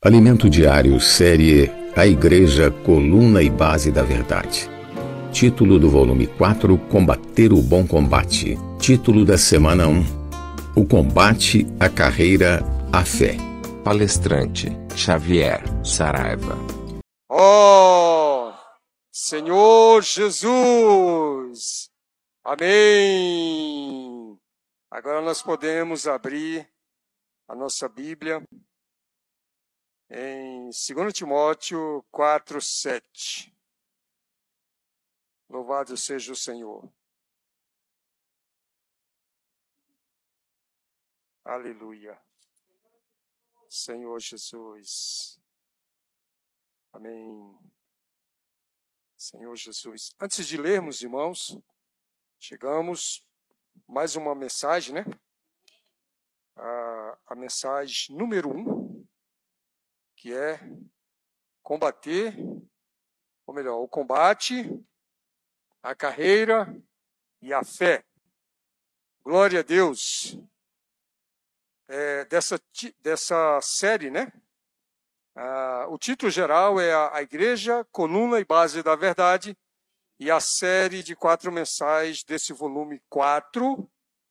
Alimento Diário, série A Igreja, Coluna e Base da Verdade. Título do volume 4: Combater o Bom Combate. Título da semana 1: O Combate, a Carreira, a Fé. Palestrante Xavier Saraiva. Oh, Senhor Jesus! Amém! Agora nós podemos abrir a nossa Bíblia em 2 Timóteo 4, 7. Louvado seja o Senhor. Aleluia. Senhor Jesus. Amém. Senhor Jesus. Antes de lermos, irmãos, chegamos mais uma mensagem, né? A, a mensagem número um que é combater, ou melhor, o combate, a carreira e a fé. Glória a Deus. É, dessa, dessa série, né? Ah, o título geral é a, Igreja, Coluna e Base da Verdade, e a série de quatro mensagens desse volume 4,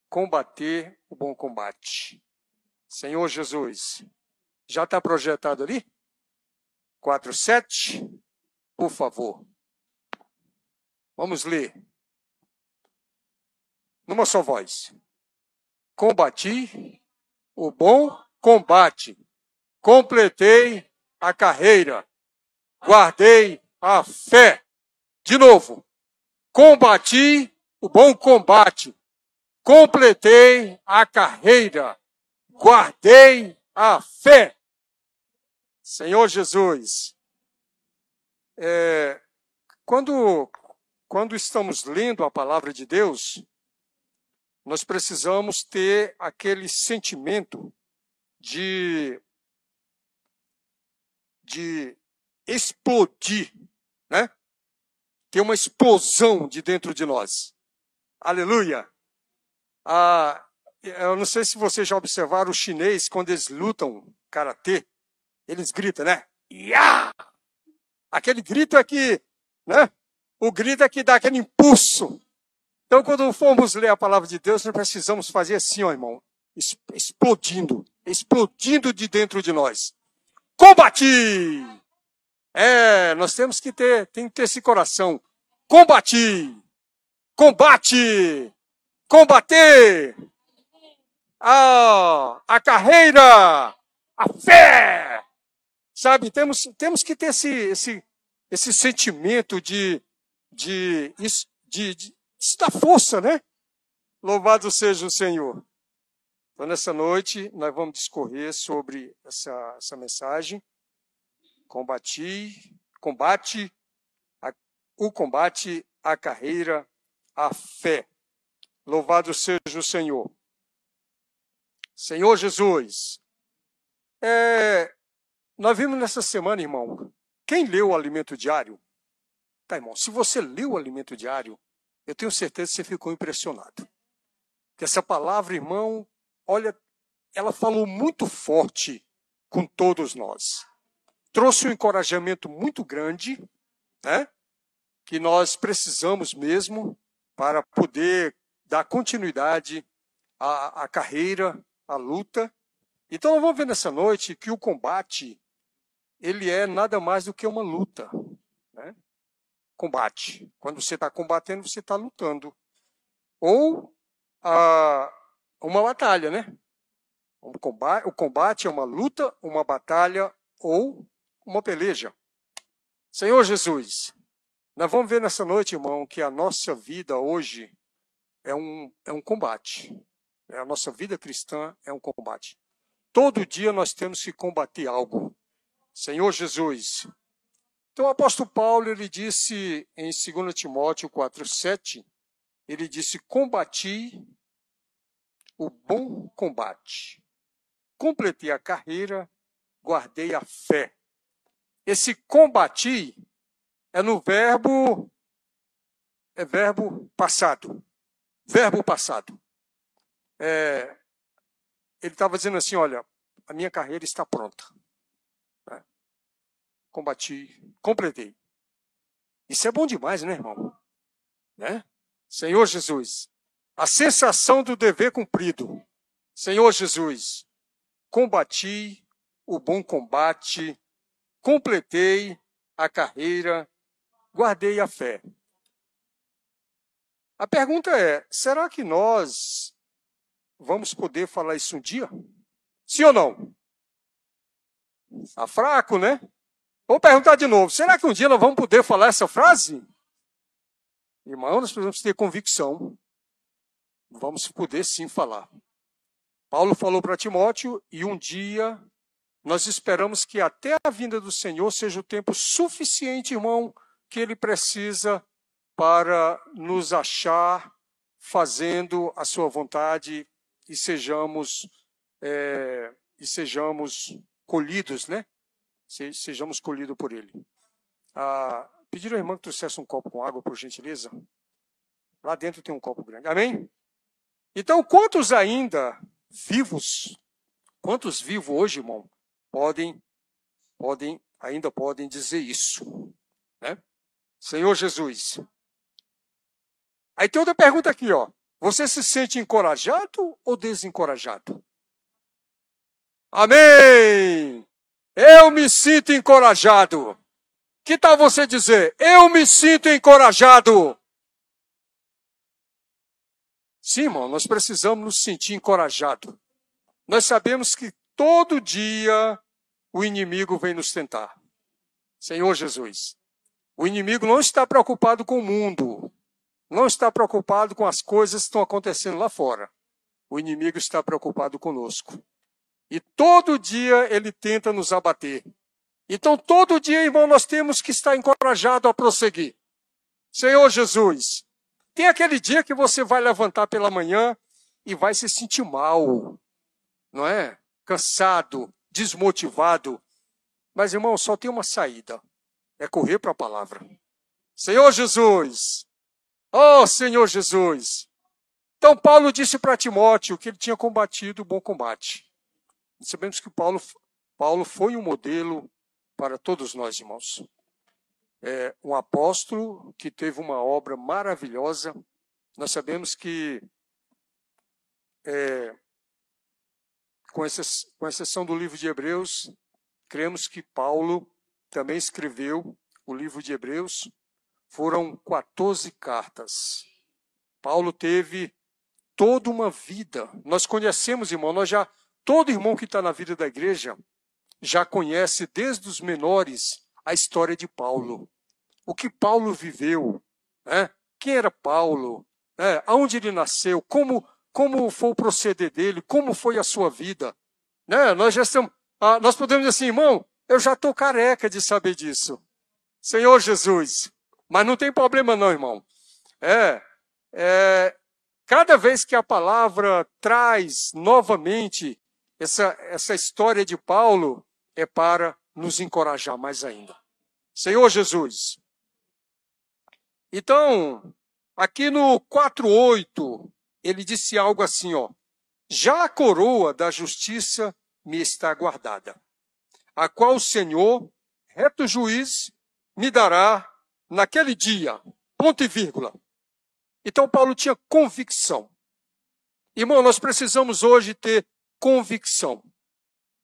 Combater o Bom Combate. Senhor Jesus, já está projetado ali? 47, por favor. Vamos ler. Numa só voz. Combati o bom combate. Completei a carreira. Guardei a fé. De novo. Combati o bom combate. Completei a carreira. Guardei a fé. Senhor Jesus, é, quando, quando estamos lendo a palavra de Deus, nós precisamos ter aquele sentimento de, de explodir, né? Ter uma explosão de dentro de nós. Aleluia! Ah, eu não sei se vocês já observaram o chinês quando eles lutam karatê eles gritam, né? Iá! Aquele grito é que, né? O grito é que dá aquele impulso. Então, quando formos ler a palavra de Deus, nós precisamos fazer assim, ó, irmão, explodindo, explodindo de dentro de nós. Combati! É, nós temos que ter, tem que ter esse coração. Combati! Combate! Combater! Ah, a carreira! A fé! Sabe, temos, temos que ter esse, esse, esse sentimento de, de, de, de, de dar força, né? Louvado seja o Senhor. Então, nessa noite, nós vamos discorrer sobre essa, essa mensagem. Combati, combate, a, o combate, a carreira, a fé. Louvado seja o Senhor. Senhor Jesus, é, nós vimos nessa semana, irmão, quem leu o alimento diário? Tá, irmão, se você leu o alimento diário, eu tenho certeza que você ficou impressionado. Que essa palavra, irmão, olha, ela falou muito forte com todos nós. Trouxe um encorajamento muito grande, né? Que nós precisamos mesmo para poder dar continuidade à, à carreira, à luta. Então, vamos ver nessa noite que o combate ele é nada mais do que uma luta. Né? Combate. Quando você está combatendo, você está lutando. Ou a, uma batalha, né? O combate, o combate é uma luta, uma batalha ou uma peleja. Senhor Jesus, nós vamos ver nessa noite, irmão, que a nossa vida hoje é um, é um combate. A nossa vida cristã é um combate. Todo dia nós temos que combater algo. Senhor Jesus. Então o apóstolo Paulo, ele disse em 2 Timóteo 4:7, ele disse: "Combati o bom combate. Completei a carreira, guardei a fé." Esse combati é no verbo é verbo passado. Verbo passado. É, ele estava dizendo assim: olha, a minha carreira está pronta. Combati, completei. Isso é bom demais, né, irmão? Né? Senhor Jesus, a sensação do dever cumprido. Senhor Jesus, combati o bom combate, completei a carreira, guardei a fé. A pergunta é: será que nós vamos poder falar isso um dia? Sim ou não? Está fraco, né? Vou perguntar de novo: será que um dia nós vamos poder falar essa frase? Irmão, nós precisamos ter convicção. Vamos poder sim falar. Paulo falou para Timóteo, e um dia nós esperamos que até a vinda do Senhor seja o tempo suficiente, irmão, que ele precisa para nos achar fazendo a sua vontade e sejamos é, e sejamos colhidos, né? Sejamos colhidos por ele. Ah, pedir ao irmão que trouxesse um copo com água, por gentileza. Lá dentro tem um copo grande. Amém? Então, quantos ainda vivos, quantos vivos hoje, irmão, podem, podem, ainda podem dizer isso, né? Senhor Jesus. Aí tem outra pergunta aqui, ó. Você se sente encorajado ou desencorajado? Amém! Eu me sinto encorajado. Que tal você dizer, eu me sinto encorajado? Sim, irmão, nós precisamos nos sentir encorajados. Nós sabemos que todo dia o inimigo vem nos tentar. Senhor Jesus, o inimigo não está preocupado com o mundo, não está preocupado com as coisas que estão acontecendo lá fora. O inimigo está preocupado conosco. E todo dia ele tenta nos abater. Então, todo dia, irmão, nós temos que estar encorajado a prosseguir. Senhor Jesus, tem aquele dia que você vai levantar pela manhã e vai se sentir mal, não é? Cansado, desmotivado. Mas, irmão, só tem uma saída: é correr para a palavra. Senhor Jesus, oh Senhor Jesus. Então, Paulo disse para Timóteo que ele tinha combatido o bom combate. Sabemos que Paulo, Paulo foi um modelo para todos nós, irmãos. É um apóstolo que teve uma obra maravilhosa. Nós sabemos que, é, com, com exceção do livro de Hebreus, cremos que Paulo também escreveu o livro de Hebreus. Foram 14 cartas. Paulo teve toda uma vida. Nós conhecemos, irmão, nós já Todo irmão que está na vida da igreja já conhece desde os menores a história de Paulo. O que Paulo viveu, né? quem era Paulo, né? aonde ele nasceu, como, como foi o proceder dele, como foi a sua vida. Né? Nós já estamos, ah, nós podemos dizer assim, irmão, eu já estou careca de saber disso. Senhor Jesus. Mas não tem problema não, irmão. É, é, cada vez que a palavra traz novamente essa, essa história de Paulo é para nos encorajar mais ainda. Senhor Jesus. Então, aqui no 4:8, ele disse algo assim, ó: Já a coroa da justiça me está guardada, a qual o Senhor, reto juiz, me dará naquele dia. Ponto e vírgula. Então Paulo tinha convicção. Irmão, nós precisamos hoje ter convicção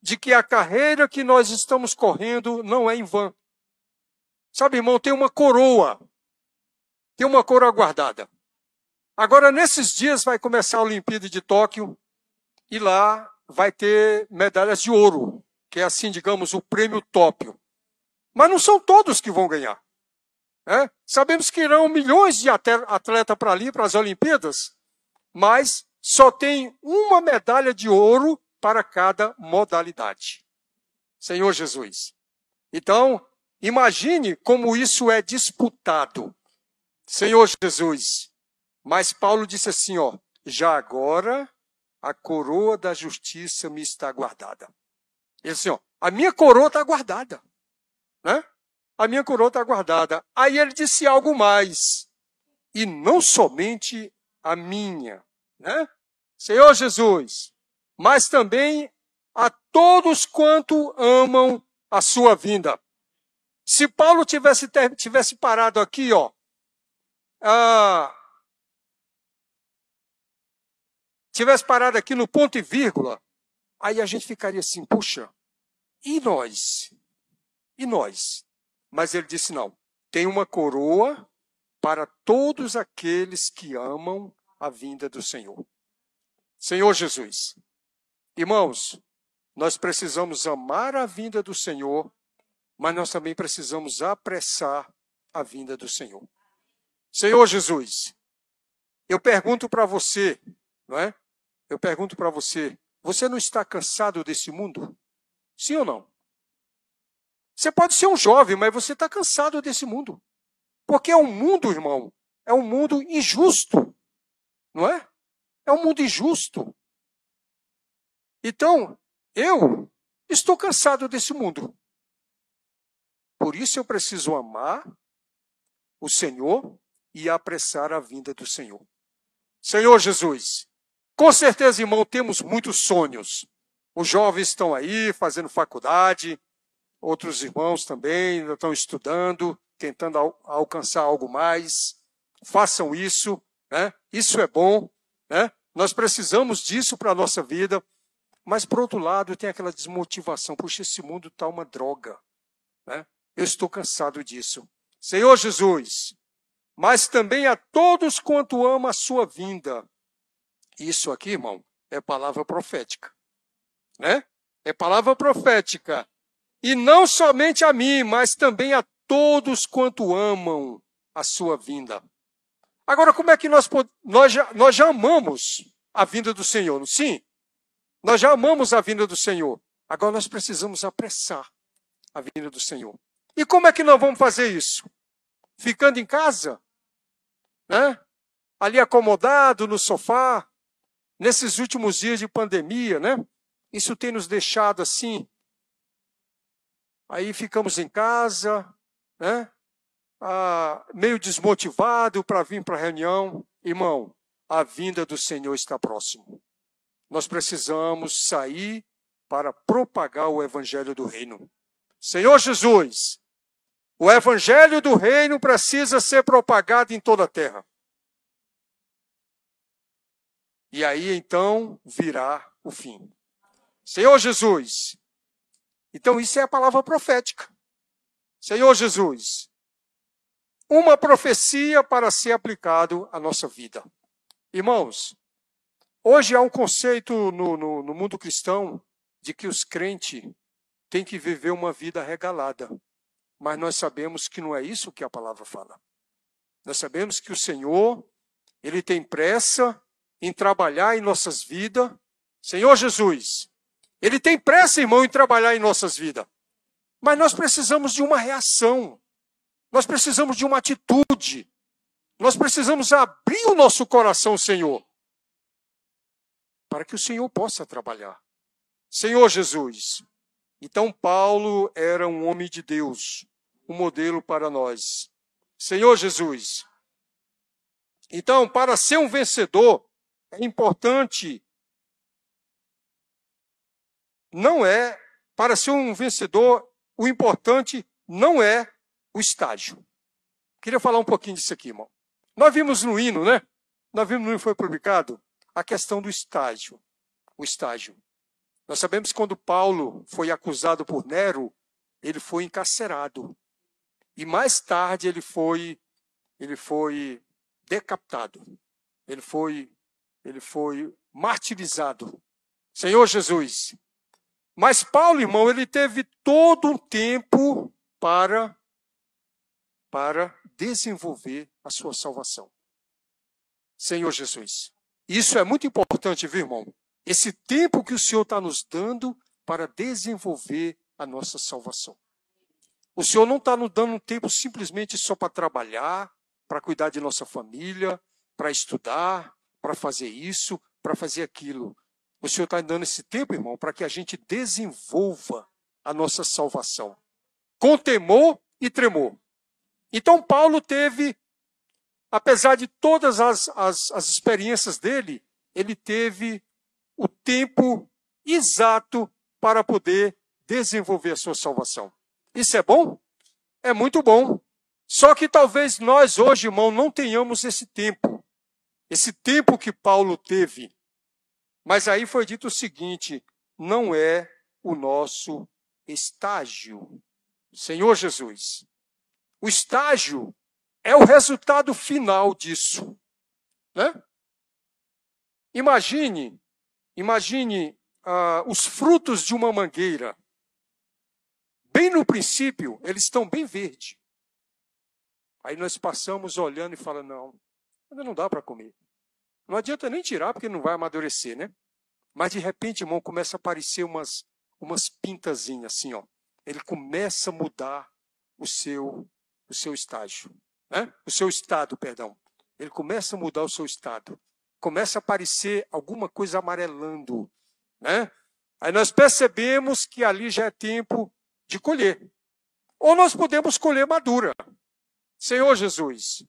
de que a carreira que nós estamos correndo não é em vão. Sabe, irmão, tem uma coroa. Tem uma coroa guardada. Agora, nesses dias, vai começar a Olimpíada de Tóquio e lá vai ter medalhas de ouro, que é assim, digamos, o prêmio Tóquio. Mas não são todos que vão ganhar. É? Sabemos que irão milhões de atletas para ali, para as Olimpíadas, mas só tem uma medalha de ouro para cada modalidade. Senhor Jesus. Então, imagine como isso é disputado. Senhor Jesus. Mas Paulo disse assim, ó, já agora a coroa da justiça me está guardada. Ele disse, ó, a minha coroa está guardada. Né? A minha coroa está guardada. Aí ele disse algo mais. E não somente a minha, né? Senhor Jesus, mas também a todos quanto amam a sua vinda. Se Paulo tivesse, tivesse parado aqui, ó, ah, tivesse parado aqui no ponto e vírgula, aí a gente ficaria assim, puxa, e nós? E nós? Mas ele disse: não, tem uma coroa para todos aqueles que amam a vinda do Senhor. Senhor Jesus, irmãos, nós precisamos amar a vinda do Senhor, mas nós também precisamos apressar a vinda do Senhor. Senhor Jesus, eu pergunto para você, não é? Eu pergunto para você, você não está cansado desse mundo? Sim ou não? Você pode ser um jovem, mas você está cansado desse mundo. Porque é um mundo, irmão, é um mundo injusto. Não é? É um mundo injusto. Então, eu estou cansado desse mundo. Por isso eu preciso amar o Senhor e apressar a vinda do Senhor. Senhor Jesus, com certeza, irmão, temos muitos sonhos. Os jovens estão aí fazendo faculdade, outros irmãos também ainda estão estudando, tentando al alcançar algo mais. Façam isso, né? Isso é bom, né? Nós precisamos disso para a nossa vida. Mas, por outro lado, tem aquela desmotivação. Puxa, esse mundo está uma droga. Né? Eu estou cansado disso. Senhor Jesus, mas também a todos quanto ama a sua vinda. Isso aqui, irmão, é palavra profética. Né? É palavra profética. E não somente a mim, mas também a todos quanto amam a sua vinda. Agora, como é que nós, nós, já, nós já amamos a vinda do Senhor? Sim, nós já amamos a vinda do Senhor. Agora nós precisamos apressar a vinda do Senhor. E como é que nós vamos fazer isso? Ficando em casa? Né? Ali acomodado no sofá? Nesses últimos dias de pandemia, né? Isso tem nos deixado assim. Aí ficamos em casa, né? Ah, meio desmotivado para vir para a reunião. Irmão, a vinda do Senhor está próximo nós precisamos sair para propagar o evangelho do reino. Senhor Jesus, o evangelho do reino precisa ser propagado em toda a terra. E aí então virá o fim. Senhor Jesus. Então isso é a palavra profética. Senhor Jesus. Uma profecia para ser aplicado à nossa vida. Irmãos, Hoje há um conceito no, no, no mundo cristão de que os crentes têm que viver uma vida regalada. Mas nós sabemos que não é isso que a palavra fala. Nós sabemos que o Senhor, Ele tem pressa em trabalhar em nossas vidas. Senhor Jesus, Ele tem pressa, irmão, em trabalhar em nossas vidas. Mas nós precisamos de uma reação. Nós precisamos de uma atitude. Nós precisamos abrir o nosso coração, Senhor para que o Senhor possa trabalhar. Senhor Jesus. Então, Paulo era um homem de Deus, um modelo para nós. Senhor Jesus. Então, para ser um vencedor, é importante. Não é, para ser um vencedor, o importante não é o estágio. Queria falar um pouquinho disso aqui, irmão. Nós vimos no hino, né? Nós vimos no hino foi publicado a questão do estágio. O estágio. Nós sabemos que quando Paulo foi acusado por Nero, ele foi encarcerado. E mais tarde ele foi ele foi decapitado. Ele foi ele foi martirizado. Senhor Jesus. Mas Paulo, irmão, ele teve todo um tempo para para desenvolver a sua salvação. Senhor Jesus. Isso é muito importante, viu, irmão? Esse tempo que o Senhor está nos dando para desenvolver a nossa salvação. O Senhor não está nos dando um tempo simplesmente só para trabalhar, para cuidar de nossa família, para estudar, para fazer isso, para fazer aquilo. O Senhor está dando esse tempo, irmão, para que a gente desenvolva a nossa salvação. Com temor e tremor. Então, Paulo teve apesar de todas as, as, as experiências dele, ele teve o tempo exato para poder desenvolver a sua salvação. Isso é bom? é muito bom. Só que talvez nós hoje, irmão, não tenhamos esse tempo. Esse tempo que Paulo teve. Mas aí foi dito o seguinte: não é o nosso estágio. Senhor Jesus, o estágio é o resultado final disso. Né? Imagine, imagine uh, os frutos de uma mangueira. Bem no princípio, eles estão bem verdes. Aí nós passamos olhando e falando, não, ainda não dá para comer. Não adianta nem tirar, porque não vai amadurecer, né? Mas de repente, irmão, começa a aparecer umas, umas pintazinhas assim, ó. Ele começa a mudar o seu, o seu estágio, né? O seu estado, perdão. Ele começa a mudar o seu estado. Começa a aparecer alguma coisa amarelando, né? Aí nós percebemos que ali já é tempo de colher. Ou nós podemos colher madura. Senhor Jesus,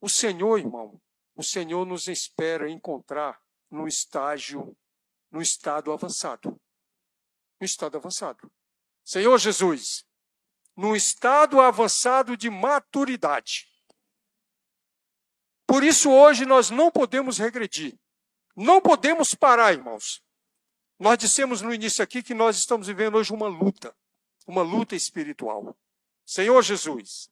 o Senhor, irmão, o Senhor nos espera encontrar no estágio, no estado avançado. No estado avançado. Senhor Jesus, no estado avançado de maturidade. Por isso, hoje, nós não podemos regredir. Não podemos parar, irmãos. Nós dissemos no início aqui que nós estamos vivendo hoje uma luta, uma luta espiritual. Senhor Jesus.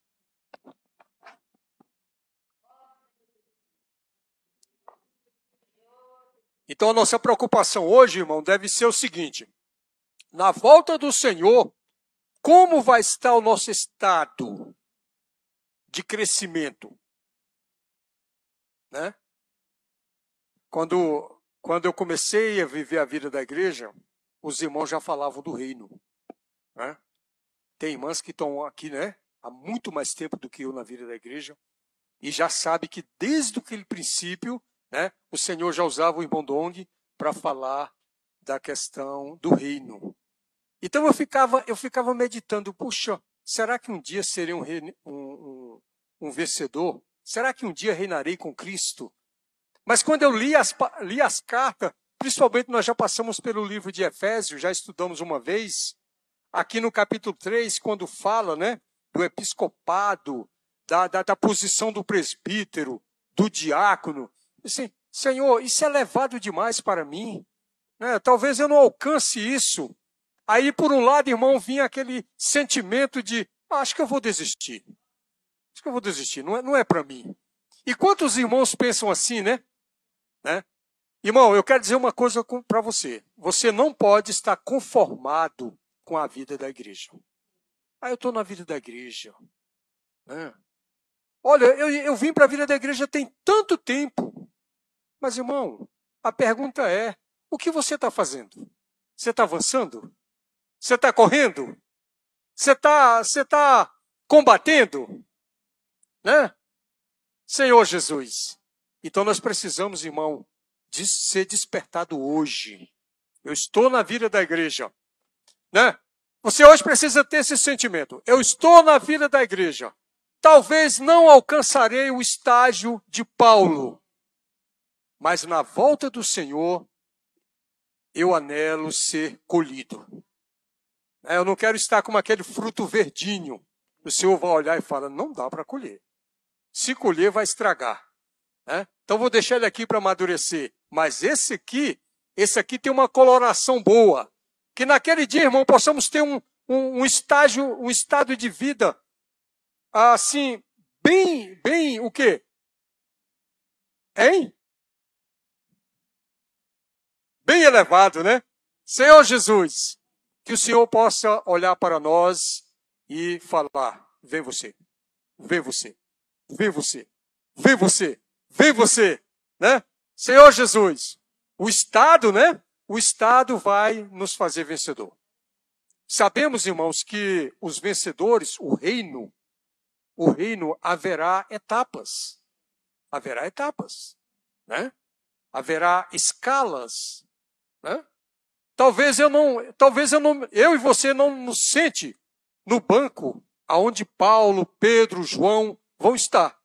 Então a nossa preocupação hoje, irmão, deve ser o seguinte: na volta do Senhor, como vai estar o nosso estado de crescimento? Né? Quando quando eu comecei a viver a vida da igreja, os irmãos já falavam do reino. Né? Tem irmãs que estão aqui né, há muito mais tempo do que eu na vida da igreja e já sabe que desde aquele princípio né, o Senhor já usava o irmão Dong para falar da questão do reino. Então eu ficava, eu ficava meditando, puxa, será que um dia serei um, um, um, um vencedor? Será que um dia reinarei com Cristo? Mas quando eu li as, li as cartas, principalmente nós já passamos pelo livro de Efésios, já estudamos uma vez, aqui no capítulo 3, quando fala né, do episcopado, da, da, da posição do presbítero, do diácono, assim, Senhor, isso é levado demais para mim. Né? Talvez eu não alcance isso. Aí, por um lado, irmão, vinha aquele sentimento de, ah, acho que eu vou desistir. Acho que eu vou desistir, não é, não é para mim. E quantos irmãos pensam assim, né? Né? Irmão, eu quero dizer uma coisa para você. Você não pode estar conformado com a vida da igreja. Ah, eu estou na vida da igreja. Né? Olha, eu, eu vim para a vida da igreja tem tanto tempo. Mas, irmão, a pergunta é: o que você está fazendo? Você está avançando? Você está correndo? Você está você tá combatendo? Né? Senhor Jesus, então nós precisamos, irmão, de ser despertado hoje. Eu estou na vida da igreja, né? Você hoje precisa ter esse sentimento. Eu estou na vida da igreja. Talvez não alcançarei o estágio de Paulo, mas na volta do Senhor eu anelo ser colhido. É, eu não quero estar como aquele fruto verdinho. O Senhor vai olhar e fala: não dá para colher. Se colher, vai estragar. Né? Então vou deixar ele aqui para amadurecer. Mas esse aqui, esse aqui tem uma coloração boa. Que naquele dia, irmão, possamos ter um, um, um estágio, um estado de vida assim, bem, bem, o quê? Hein? Bem elevado, né? Senhor Jesus, que o Senhor possa olhar para nós e falar: vem você, vem você, vem você, vem você. Vem você, né? Senhor Jesus, o Estado, né? O Estado vai nos fazer vencedor. Sabemos, irmãos, que os vencedores, o reino, o reino haverá etapas. Haverá etapas, né? Haverá escalas, né? Talvez eu não, talvez eu não, eu e você não nos sente no banco aonde Paulo, Pedro, João vão estar,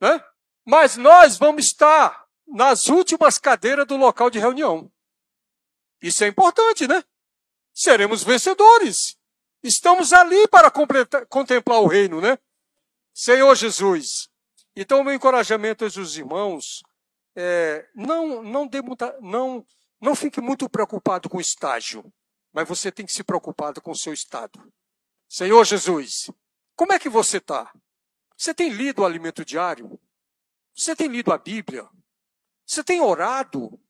né? Mas nós vamos estar nas últimas cadeiras do local de reunião. Isso é importante, né? Seremos vencedores. Estamos ali para contemplar o reino, né? Senhor Jesus. Então, meu encorajamento aos irmãos é, não, não, dê muita, não, não fique muito preocupado com o estágio, mas você tem que se preocupar com o seu estado. Senhor Jesus, como é que você está? Você tem lido o alimento diário? Você tem lido a Bíblia? Você tem orado?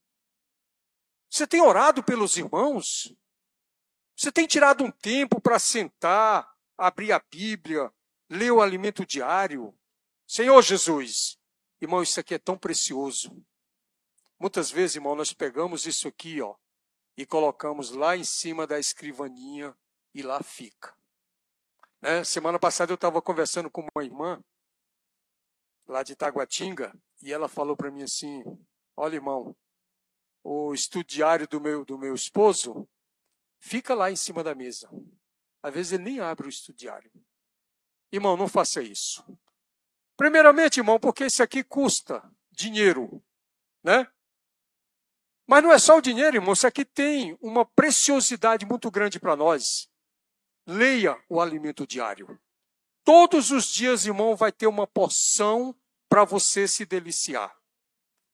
Você tem orado pelos irmãos? Você tem tirado um tempo para sentar, abrir a Bíblia, ler o alimento diário? Senhor Jesus, irmão, isso aqui é tão precioso. Muitas vezes, irmão, nós pegamos isso aqui, ó, e colocamos lá em cima da escrivaninha e lá fica. Né? Semana passada eu estava conversando com uma irmã lá de Taguatinga e ela falou para mim assim: Olha, irmão, o estudiário do meu, do meu esposo fica lá em cima da mesa. Às vezes ele nem abre o estudiário. Irmão, não faça isso. Primeiramente, irmão, porque isso aqui custa dinheiro, né? Mas não é só o dinheiro, irmão, isso aqui tem uma preciosidade muito grande para nós. Leia o alimento diário. Todos os dias, irmão, vai ter uma porção para você se deliciar.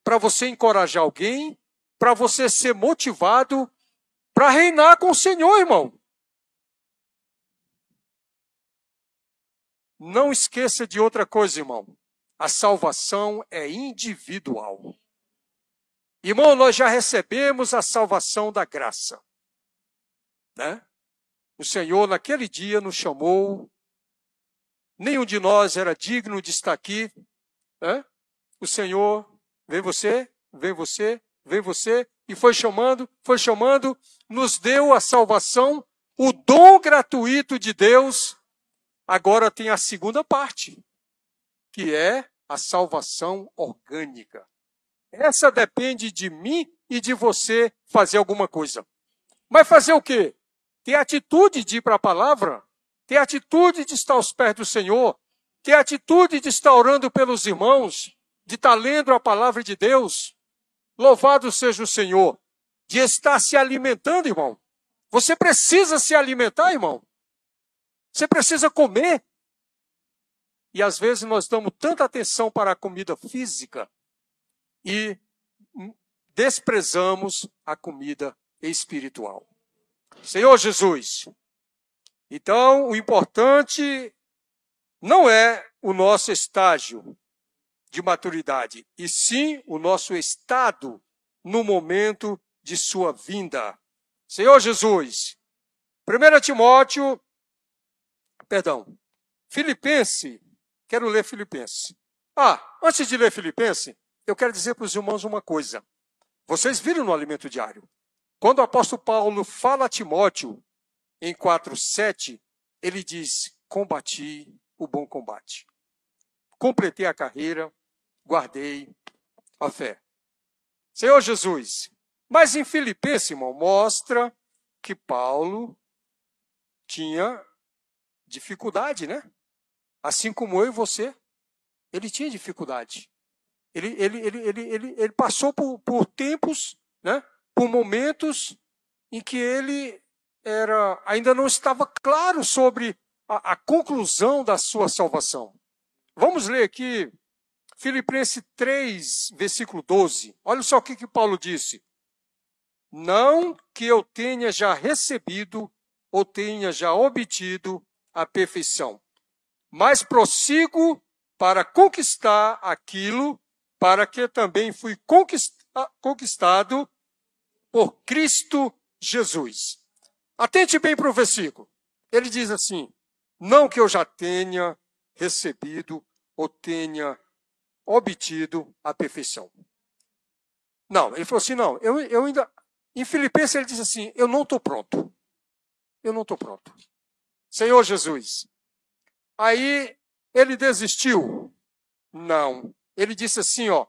Para você encorajar alguém, para você ser motivado para reinar com o Senhor, irmão. Não esqueça de outra coisa, irmão. A salvação é individual. Irmão, nós já recebemos a salvação da graça. Né? O Senhor, naquele dia, nos chamou. Nenhum de nós era digno de estar aqui. Né? O Senhor, vem você, vem você, vem você, e foi chamando, foi chamando, nos deu a salvação, o dom gratuito de Deus. Agora tem a segunda parte, que é a salvação orgânica. Essa depende de mim e de você fazer alguma coisa. Mas fazer o quê? ter atitude de ir para a palavra, ter atitude de estar aos pés do Senhor, ter atitude de estar orando pelos irmãos, de estar lendo a palavra de Deus. Louvado seja o Senhor, de estar se alimentando, irmão. Você precisa se alimentar, irmão. Você precisa comer. E às vezes nós damos tanta atenção para a comida física e desprezamos a comida espiritual. Senhor Jesus. Então, o importante não é o nosso estágio de maturidade, e sim o nosso estado no momento de sua vinda. Senhor Jesus, 1 Timóteo, perdão, Filipense, quero ler Filipense. Ah, antes de ler Filipense, eu quero dizer para os irmãos uma coisa. Vocês viram no alimento diário. Quando o apóstolo Paulo fala a Timóteo, em 4,7, ele diz: Combati o bom combate. Completei a carreira, guardei a fé. Senhor Jesus, mas em Filipenses, irmão, mostra que Paulo tinha dificuldade, né? Assim como eu e você. Ele tinha dificuldade. Ele, ele, ele, ele, ele, ele passou por, por tempos né, por momentos em que ele era ainda não estava claro sobre a, a conclusão da sua salvação. Vamos ler aqui Filipenses 3, versículo 12. Olha só o que, que Paulo disse. Não que eu tenha já recebido ou tenha já obtido a perfeição, mas prossigo para conquistar aquilo para que também fui conquistado por Cristo Jesus. Atente bem para o versículo. Ele diz assim: Não que eu já tenha recebido ou tenha obtido a perfeição. Não, ele falou assim: não, eu, eu ainda. Em Filipenses ele diz assim: eu não estou pronto. Eu não estou pronto. Senhor Jesus. Aí ele desistiu? Não. Ele disse assim: ó,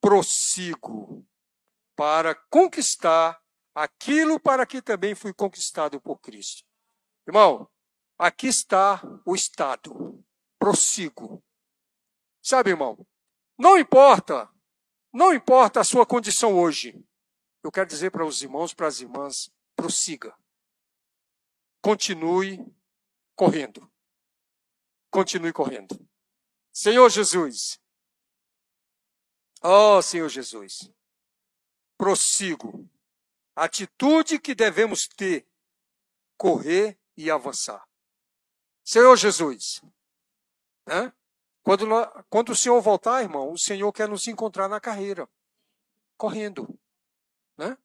prossigo para conquistar aquilo para que também fui conquistado por Cristo. Irmão, aqui está o estado. Prossigo. Sabe, irmão, não importa, não importa a sua condição hoje. Eu quero dizer para os irmãos, para as irmãs, prossiga. continue correndo. Continue correndo. Senhor Jesus. Oh, Senhor Jesus. Prossigo. Atitude que devemos ter: correr e avançar. Senhor Jesus. Né? Quando, quando o Senhor voltar, irmão, o Senhor quer nos encontrar na carreira. Correndo. Né?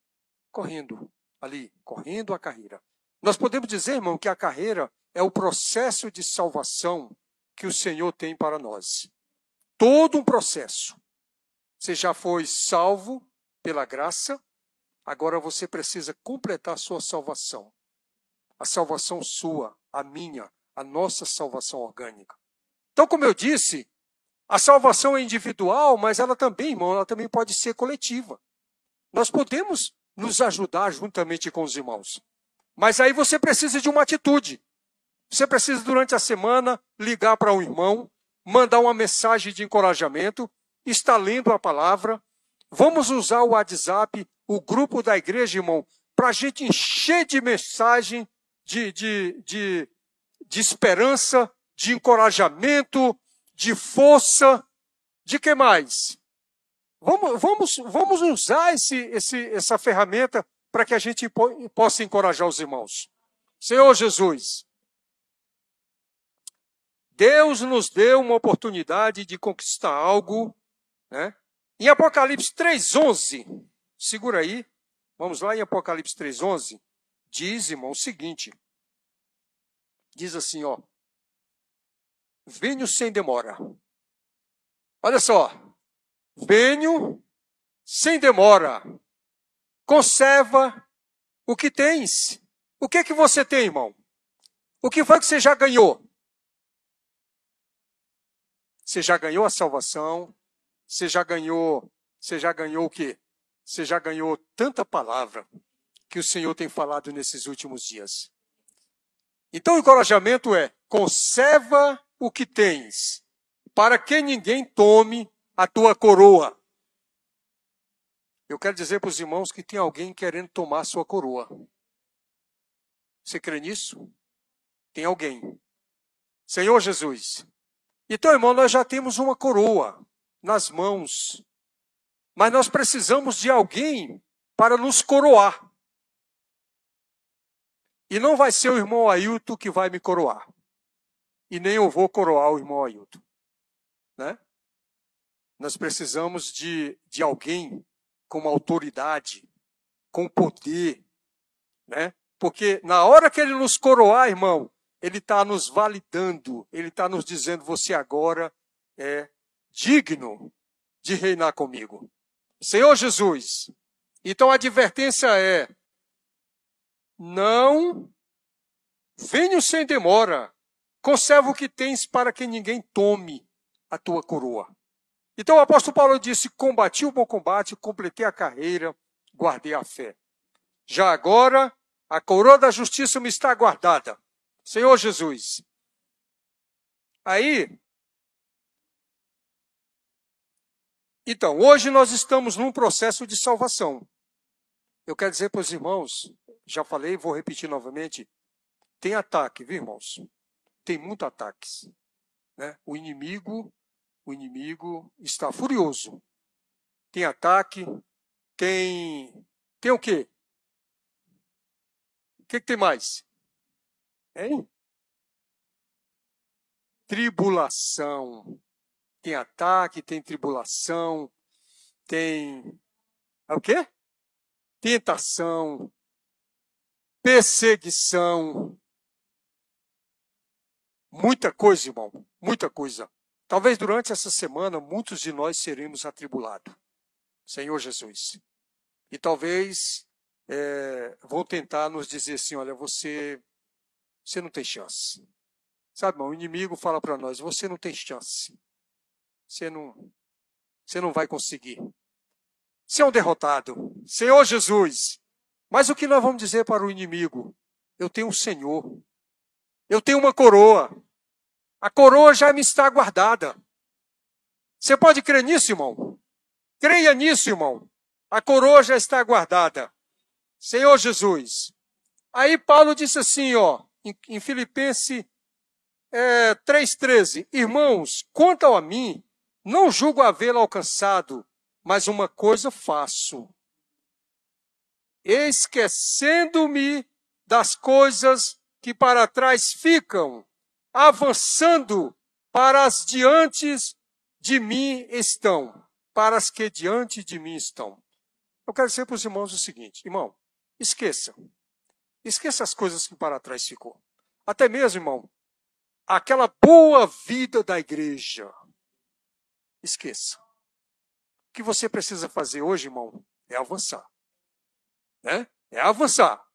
Correndo. Ali, correndo a carreira. Nós podemos dizer, irmão, que a carreira é o processo de salvação que o Senhor tem para nós. Todo um processo. Você já foi salvo pela graça, agora você precisa completar a sua salvação. A salvação sua, a minha, a nossa salvação orgânica. Então, como eu disse, a salvação é individual, mas ela também, irmão, ela também pode ser coletiva. Nós podemos nos ajudar juntamente com os irmãos. Mas aí você precisa de uma atitude. Você precisa, durante a semana, ligar para um irmão, mandar uma mensagem de encorajamento, estar lendo a palavra. Vamos usar o WhatsApp, o grupo da igreja, irmão, para a gente encher de mensagem, de, de, de, de esperança, de encorajamento, de força, de que mais? Vamos, vamos, vamos usar esse, esse, essa ferramenta para que a gente possa encorajar os irmãos. Senhor Jesus, Deus nos deu uma oportunidade de conquistar algo, né? Em Apocalipse 3:11, segura aí, vamos lá em Apocalipse 3:11, diz, irmão, o seguinte: diz assim, ó, venho sem demora. Olha só, venho sem demora. Conserva o que tens. O que é que você tem, irmão? O que foi que você já ganhou? Você já ganhou a salvação? Você já ganhou, você já ganhou o quê? Você já ganhou tanta palavra que o Senhor tem falado nesses últimos dias. Então o encorajamento é: conserva o que tens, para que ninguém tome a tua coroa. Eu quero dizer para os irmãos que tem alguém querendo tomar a sua coroa. Você crê nisso? Tem alguém. Senhor Jesus, então, irmão, nós já temos uma coroa nas mãos, mas nós precisamos de alguém para nos coroar. E não vai ser o irmão Ailton que vai me coroar. E nem eu vou coroar o irmão Ailton. Né? Nós precisamos de, de alguém com autoridade, com poder. Né? Porque na hora que ele nos coroar, irmão, ele está nos validando, ele está nos dizendo: você agora é digno de reinar comigo. Senhor Jesus, então a advertência é: não venho sem demora, conserva o que tens para que ninguém tome a tua coroa. Então o apóstolo Paulo disse: combati o bom combate, completei a carreira, guardei a fé. Já agora, a coroa da justiça me está guardada Senhor Jesus. Aí, então, hoje nós estamos num processo de salvação. Eu quero dizer para os irmãos, já falei, vou repetir novamente, tem ataque, viu, irmãos? Tem muito ataques. Né? O inimigo, o inimigo está furioso. Tem ataque, tem, tem o quê? O que, que tem mais? Hein? Tribulação. Tem ataque, tem tribulação, tem. É o quê? Tentação, perseguição. Muita coisa, irmão, muita coisa. Talvez durante essa semana muitos de nós seremos atribulados. Senhor Jesus. E talvez é, vão tentar nos dizer assim: olha, você você não tem chance. Sabe, irmão, o inimigo fala para nós: você não tem chance. Você não, você não vai conseguir. Você é um derrotado. Senhor Jesus. Mas o que nós vamos dizer para o inimigo? Eu tenho um Senhor. Eu tenho uma coroa. A coroa já me está guardada. Você pode crer nisso, irmão? Creia nisso, irmão. A coroa já está guardada. Senhor Jesus. Aí Paulo disse assim, ó: em, Filipenses é, 3,13: Irmãos, quanto a mim, não julgo havê-lo alcançado, mas uma coisa faço. Esquecendo-me das coisas que para trás ficam, avançando para as diante de mim estão, para as que diante de mim estão. Eu quero dizer para os irmãos o seguinte, irmão, esqueça. Esqueça as coisas que para trás ficou. Até mesmo, irmão, aquela boa vida da igreja. Esqueça. O que você precisa fazer hoje, irmão, é avançar. Né? É avançar.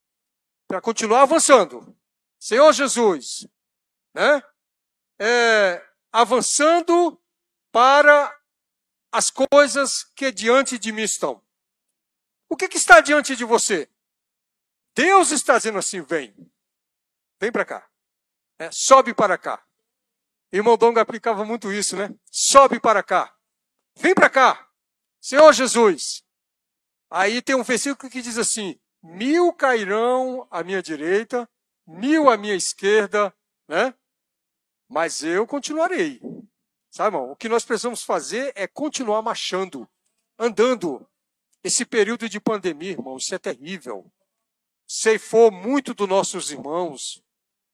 Para continuar avançando. Senhor Jesus, né? É, avançando para as coisas que diante de mim estão. O que, que está diante de você? Deus está dizendo assim: vem, vem para cá, é, sobe para cá. Irmão Donga aplicava muito isso, né? Sobe para cá, vem para cá, Senhor Jesus. Aí tem um versículo que diz assim: mil cairão à minha direita, mil à minha esquerda, né? Mas eu continuarei. Sabe, irmão? O que nós precisamos fazer é continuar marchando, andando. Esse período de pandemia, irmão, isso é terrível ceifou muito dos nossos irmãos,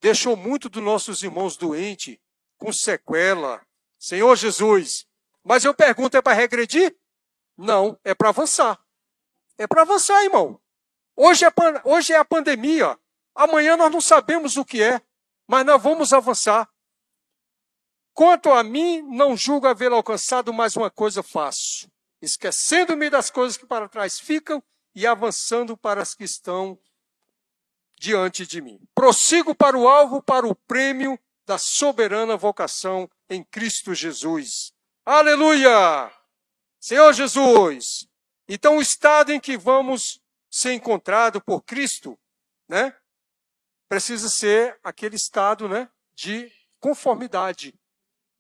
deixou muito dos nossos irmãos doentes, com sequela. Senhor Jesus, mas eu pergunto, é para regredir? Não, é para avançar. É para avançar, irmão. Hoje é, hoje é a pandemia. Amanhã nós não sabemos o que é, mas nós vamos avançar. Quanto a mim, não julgo haver alcançado mais uma coisa fácil, esquecendo-me das coisas que para trás ficam e avançando para as que estão diante de mim. Prossigo para o alvo, para o prêmio da soberana vocação em Cristo Jesus. Aleluia! Senhor Jesus! Então, o estado em que vamos ser encontrado por Cristo, né? Precisa ser aquele estado, né? De conformidade.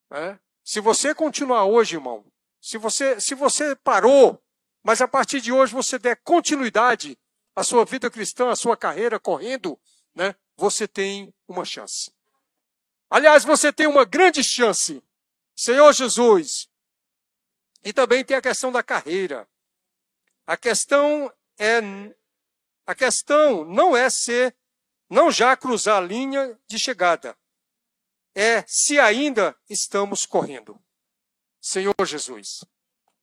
Né? Se você continuar hoje, irmão, se você, se você parou, mas a partir de hoje você der continuidade a sua vida cristã, a sua carreira correndo, né, você tem uma chance. Aliás, você tem uma grande chance. Senhor Jesus. E também tem a questão da carreira. A questão é a questão não é ser não já cruzar a linha de chegada. É se ainda estamos correndo. Senhor Jesus.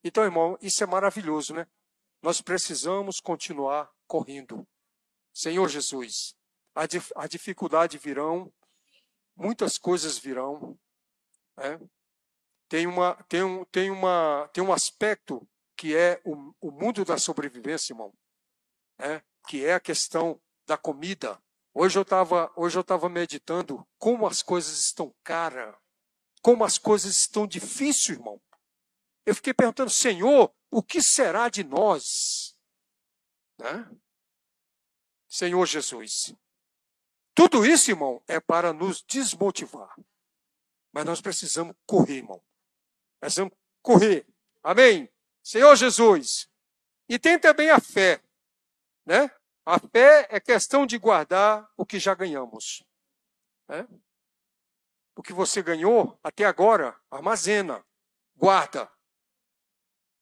Então, irmão, isso é maravilhoso, né? Nós precisamos continuar correndo. Senhor Jesus, a, a dificuldade virão, muitas coisas virão. Né? Tem, uma, tem, um, tem, uma, tem um aspecto que é o, o mundo da sobrevivência, irmão, né? que é a questão da comida. Hoje eu estava hoje eu estava meditando como as coisas estão caras, como as coisas estão difíceis, irmão. Eu fiquei perguntando, Senhor, o que será de nós? Né? Senhor Jesus. Tudo isso, irmão, é para nos desmotivar. Mas nós precisamos correr, irmão. Precisamos correr. Amém? Senhor Jesus. E tem também a fé. Né? A fé é questão de guardar o que já ganhamos. Né? O que você ganhou até agora, armazena, guarda.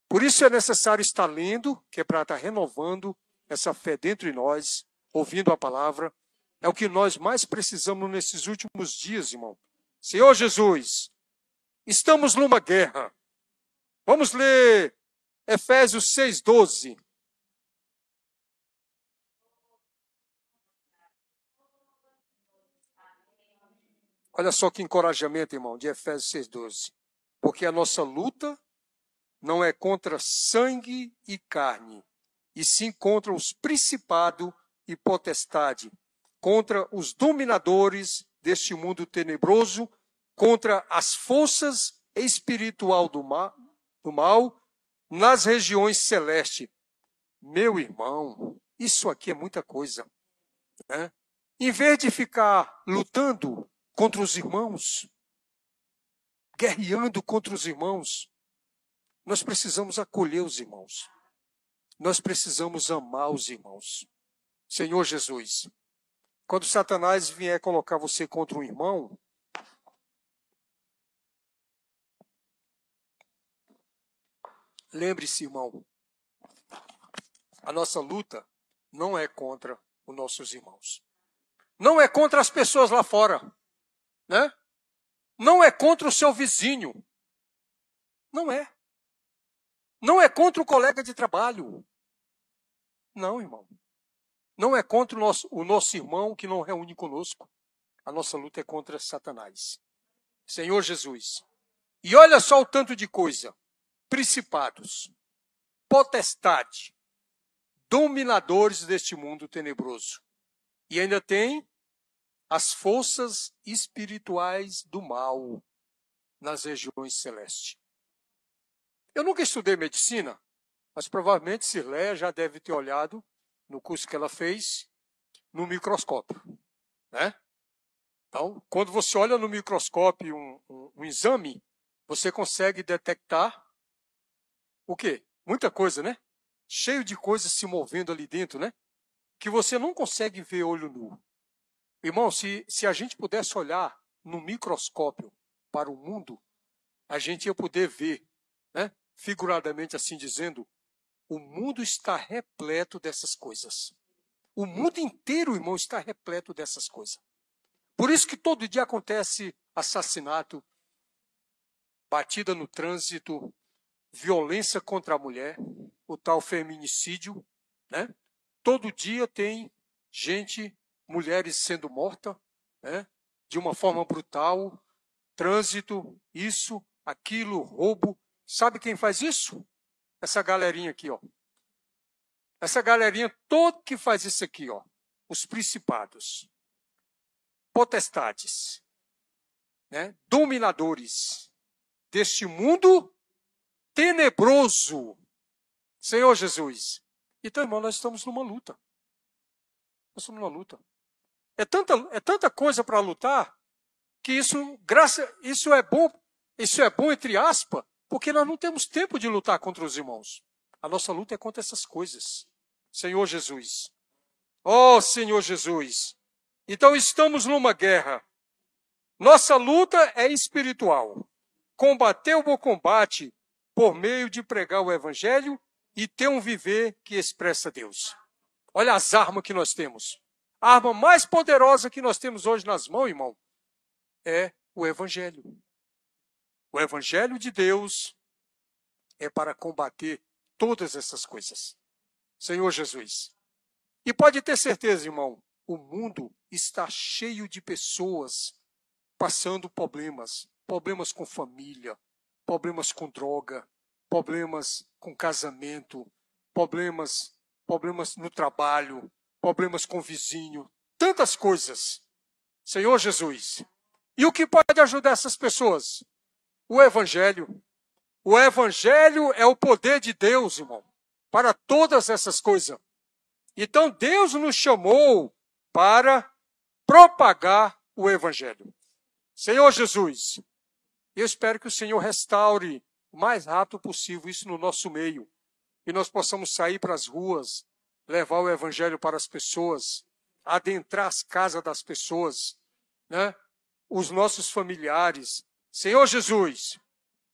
Por isso é necessário estar lendo, que é para estar renovando essa fé dentro de nós, ouvindo a palavra. É o que nós mais precisamos nesses últimos dias, irmão. Senhor Jesus, estamos numa guerra. Vamos ler Efésios 6,12. Olha só que encorajamento, irmão, de Efésios 6,12. Porque a nossa luta não é contra sangue e carne, e sim contra os principados e potestade, contra os dominadores deste mundo tenebroso, contra as forças espiritual do mal, do mal nas regiões celestes. Meu irmão, isso aqui é muita coisa. Né? Em vez de ficar lutando contra os irmãos, guerreando contra os irmãos, nós precisamos acolher os irmãos. Nós precisamos amar os irmãos. Senhor Jesus, Quando Satanás vier colocar você contra um irmão, lembre-se, irmão, a nossa luta não é contra os nossos irmãos. Não é contra as pessoas lá fora, né? Não é contra o seu vizinho. Não é. Não é contra o colega de trabalho. Não, irmão. Não é contra o nosso, o nosso irmão que não reúne conosco. A nossa luta é contra Satanás. Senhor Jesus. E olha só o tanto de coisa: principados, potestade, dominadores deste mundo tenebroso. E ainda tem as forças espirituais do mal nas regiões celestes. Eu nunca estudei medicina, mas provavelmente Sirleia já deve ter olhado no curso que ela fez no microscópio. Né? Então, quando você olha no microscópio um, um, um exame, você consegue detectar o quê? Muita coisa, né? Cheio de coisas se movendo ali dentro, né? Que você não consegue ver olho nu. Irmão, se, se a gente pudesse olhar no microscópio para o mundo, a gente ia poder ver, né? figuradamente assim dizendo, o mundo está repleto dessas coisas. O mundo inteiro, irmão, está repleto dessas coisas. Por isso que todo dia acontece assassinato, batida no trânsito, violência contra a mulher, o tal feminicídio, né? Todo dia tem gente mulheres sendo mortas, né? de uma forma brutal, trânsito, isso, aquilo, roubo. Sabe quem faz isso? Essa galerinha aqui, ó. Essa galerinha toda que faz isso aqui, ó. Os principados, potestades, né? dominadores deste mundo tenebroso. Senhor Jesus. Então, irmão, nós estamos numa luta. Nós estamos numa luta. É tanta, é tanta coisa para lutar que isso, graça, isso é bom, isso é bom entre aspas, porque nós não temos tempo de lutar contra os irmãos. A nossa luta é contra essas coisas. Senhor Jesus. Oh, Senhor Jesus. Então estamos numa guerra. Nossa luta é espiritual. Combater o bom combate por meio de pregar o evangelho e ter um viver que expressa Deus. Olha as armas que nós temos. A arma mais poderosa que nós temos hoje nas mãos, irmão, é o Evangelho. O Evangelho de Deus é para combater todas essas coisas. Senhor Jesus. E pode ter certeza, irmão, o mundo está cheio de pessoas passando problemas, problemas com família, problemas com droga, problemas com casamento, problemas, problemas no trabalho, problemas com vizinho, tantas coisas. Senhor Jesus. E o que pode ajudar essas pessoas? O Evangelho. O Evangelho é o poder de Deus, irmão, para todas essas coisas. Então Deus nos chamou para propagar o Evangelho. Senhor Jesus, eu espero que o Senhor restaure o mais rápido possível isso no nosso meio e nós possamos sair para as ruas, levar o evangelho para as pessoas, adentrar as casas das pessoas, né? os nossos familiares. Senhor Jesus.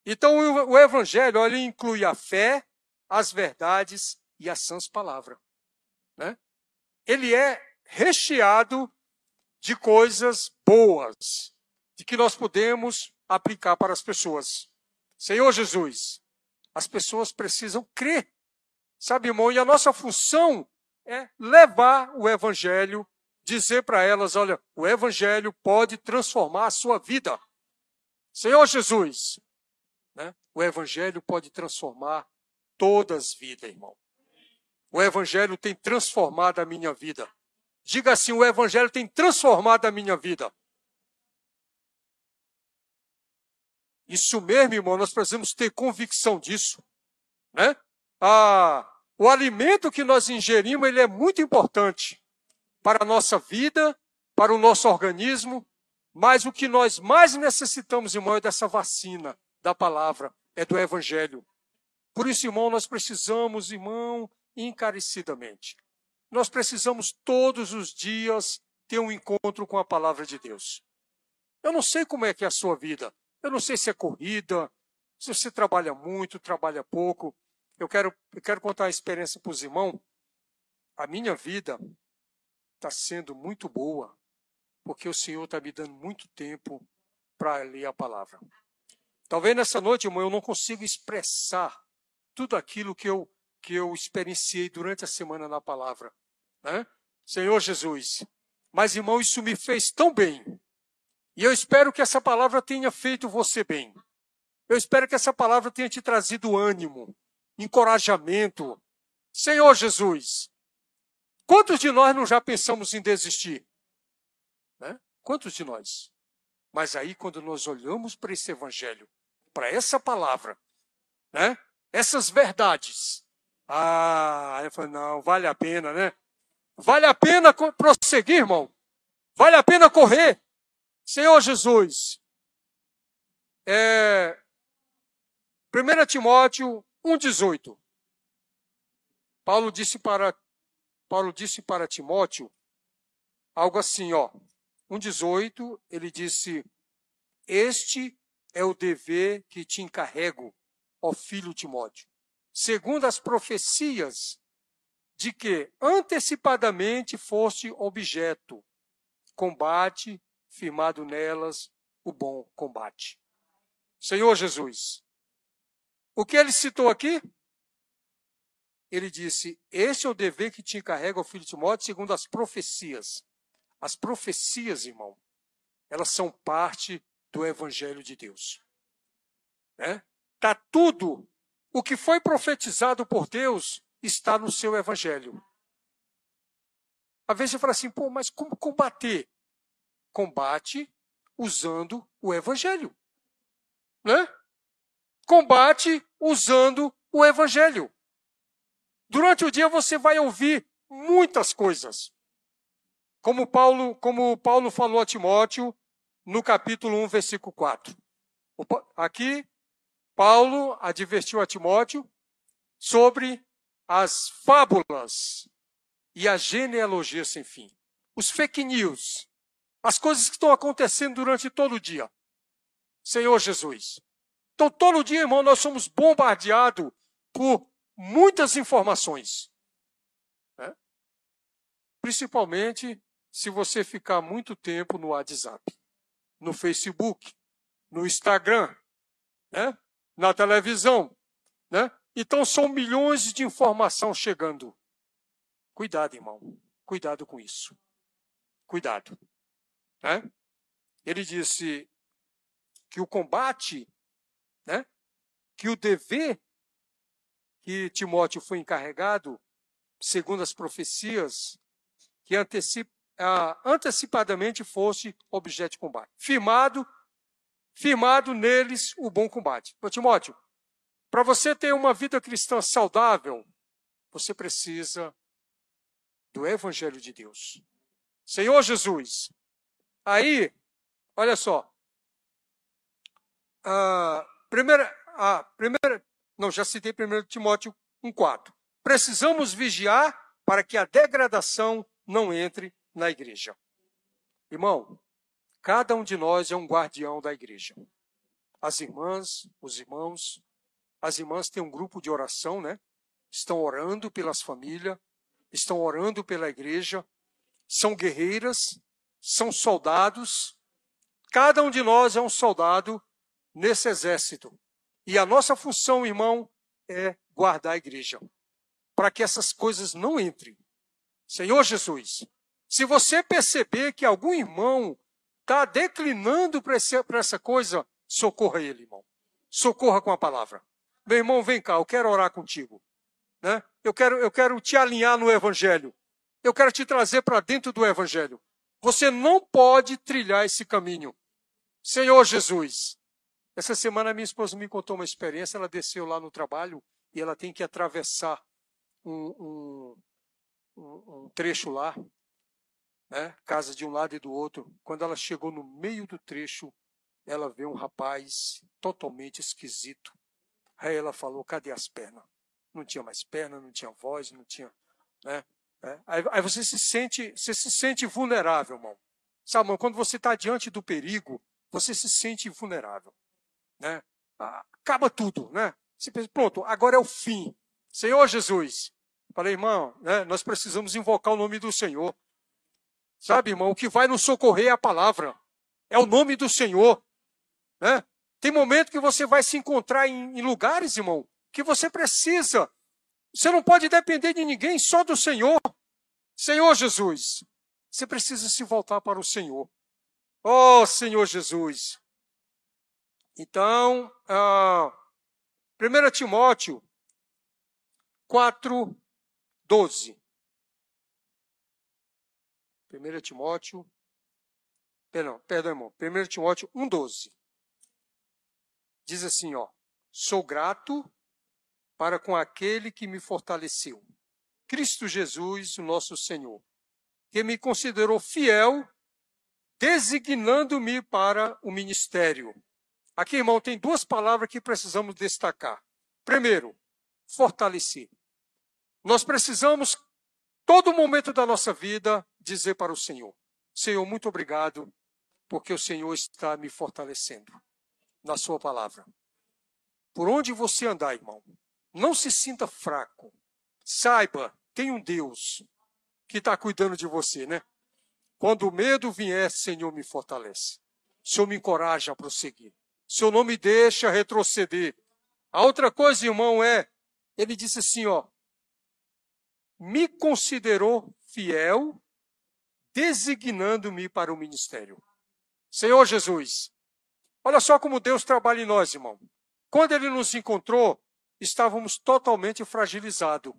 Então o evangelho ele inclui a fé, as verdades e as sãs palavras. Né? Ele é recheado de coisas boas, de que nós podemos aplicar para as pessoas. Senhor Jesus, as pessoas precisam crer Sabe, irmão, e a nossa função é levar o evangelho, dizer para elas, olha, o evangelho pode transformar a sua vida. Senhor Jesus, né? o evangelho pode transformar todas as vidas, irmão. O evangelho tem transformado a minha vida. Diga assim, o evangelho tem transformado a minha vida. Isso mesmo, irmão, nós precisamos ter convicção disso, né? Ah, o alimento que nós ingerimos ele é muito importante para a nossa vida, para o nosso organismo, mas o que nós mais necessitamos, irmão, é dessa vacina da palavra, é do evangelho. Por isso, irmão, nós precisamos, irmão, encarecidamente. Nós precisamos todos os dias ter um encontro com a palavra de Deus. Eu não sei como é que é a sua vida. Eu não sei se é corrida, se você trabalha muito, trabalha pouco. Eu quero, eu quero contar uma experiência para os irmãos. A minha vida está sendo muito boa, porque o Senhor está me dando muito tempo para ler a palavra. Talvez nessa noite, irmão, eu não consiga expressar tudo aquilo que eu, que eu experienciei durante a semana na palavra. Né? Senhor Jesus. Mas, irmão, isso me fez tão bem. E eu espero que essa palavra tenha feito você bem. Eu espero que essa palavra tenha te trazido ânimo, encorajamento. Senhor Jesus, quantos de nós não já pensamos em desistir? Quantos de nós? Mas aí, quando nós olhamos para esse evangelho, para essa palavra, né? essas verdades, ah, eu falo, não, vale a pena, né? Vale a pena prosseguir, irmão. Vale a pena correr. Senhor Jesus. É, 1 Timóteo 1,18. Paulo disse para Paulo disse para Timóteo algo assim, ó. 1,18, ele disse: Este é o dever que te encarrego, ó filho Timóteo, segundo as profecias de que antecipadamente foste objeto, combate, firmado nelas o bom combate. Senhor Jesus, o que ele citou aqui? Ele disse: Este é o dever que te encarrega o filho Timóteo, segundo as profecias. As profecias, irmão, elas são parte do Evangelho de Deus. Né? Tá tudo o que foi profetizado por Deus está no seu evangelho. Às vezes você fala assim, pô, mas como combater? Combate usando o evangelho. Né? Combate usando o evangelho. Durante o dia você vai ouvir muitas coisas. Como Paulo, como Paulo falou a Timóteo no capítulo 1, versículo 4. Aqui, Paulo advertiu a Timóteo sobre as fábulas e a genealogia sem fim. Os fake news. As coisas que estão acontecendo durante todo o dia. Senhor Jesus. Então, todo dia, irmão, nós somos bombardeados por muitas informações. Né? Principalmente se você ficar muito tempo no WhatsApp, no Facebook, no Instagram, né? na televisão. Né? Então são milhões de informação chegando. Cuidado, irmão. Cuidado com isso. Cuidado. Né? Ele disse que o combate, né? que o dever que Timóteo foi encarregado, segundo as profecias, que antecip, ah, antecipadamente fosse objeto de combate. Firmado, firmado neles o bom combate. Ô, Timóteo, para você ter uma vida cristã saudável, você precisa do Evangelho de Deus. Senhor Jesus. Aí, olha só. A primeira, a primeira, não, já citei 1 Timóteo 1,4. Precisamos vigiar para que a degradação não entre na igreja. Irmão, cada um de nós é um guardião da igreja. As irmãs, os irmãos, as irmãs têm um grupo de oração, né? Estão orando pelas famílias, estão orando pela igreja, são guerreiras, são soldados. Cada um de nós é um soldado nesse exército. E a nossa função, irmão, é guardar a igreja, para que essas coisas não entrem. Senhor Jesus, se você perceber que algum irmão está declinando para essa coisa, socorra ele, irmão. Socorra com a palavra. Meu irmão, vem cá, eu quero orar contigo. Né? Eu, quero, eu quero te alinhar no Evangelho. Eu quero te trazer para dentro do Evangelho. Você não pode trilhar esse caminho. Senhor Jesus. Essa semana minha esposa me contou uma experiência. Ela desceu lá no trabalho e ela tem que atravessar um, um, um trecho lá, né? casa de um lado e do outro. Quando ela chegou no meio do trecho, ela vê um rapaz totalmente esquisito, Aí ela falou: cadê as pernas? Não tinha mais perna, não tinha voz, não tinha. Né? É, aí, aí, você se sente, você se sente vulnerável, irmão. Sabe, irmão, quando você está diante do perigo, você se sente vulnerável. Né? Acaba tudo, né? Você pensa, pronto, agora é o fim. Senhor Jesus. Falei, irmão, né, nós precisamos invocar o nome do Senhor. Sabe, irmão, o que vai nos socorrer é a palavra. É o nome do Senhor. Né? Tem momento que você vai se encontrar em, em lugares, irmão, que você precisa. Você não pode depender de ninguém, só do Senhor. Senhor Jesus. Você precisa se voltar para o Senhor. Oh, Senhor Jesus. Então, ah, 1 Timóteo 4, 12. 1 Timóteo, perdão, perdão, irmão, 1 Timóteo 1, 12. Diz assim, ó, sou grato para com aquele que me fortaleceu, Cristo Jesus, o nosso Senhor, que me considerou fiel, designando-me para o ministério. Aqui, irmão, tem duas palavras que precisamos destacar. Primeiro, fortalecer. Nós precisamos, todo momento da nossa vida, dizer para o Senhor: Senhor, muito obrigado, porque o Senhor está me fortalecendo na Sua palavra. Por onde você andar, irmão, não se sinta fraco. Saiba, tem um Deus que está cuidando de você, né? Quando o medo vier, Senhor, me fortalece. Senhor me encoraja a prosseguir. Senhor não me deixa retroceder. A outra coisa, irmão, é, ele disse assim, ó, me considerou fiel, designando-me para o ministério. Senhor Jesus, olha só como Deus trabalha em nós, irmão. Quando ele nos encontrou, estávamos totalmente fragilizados.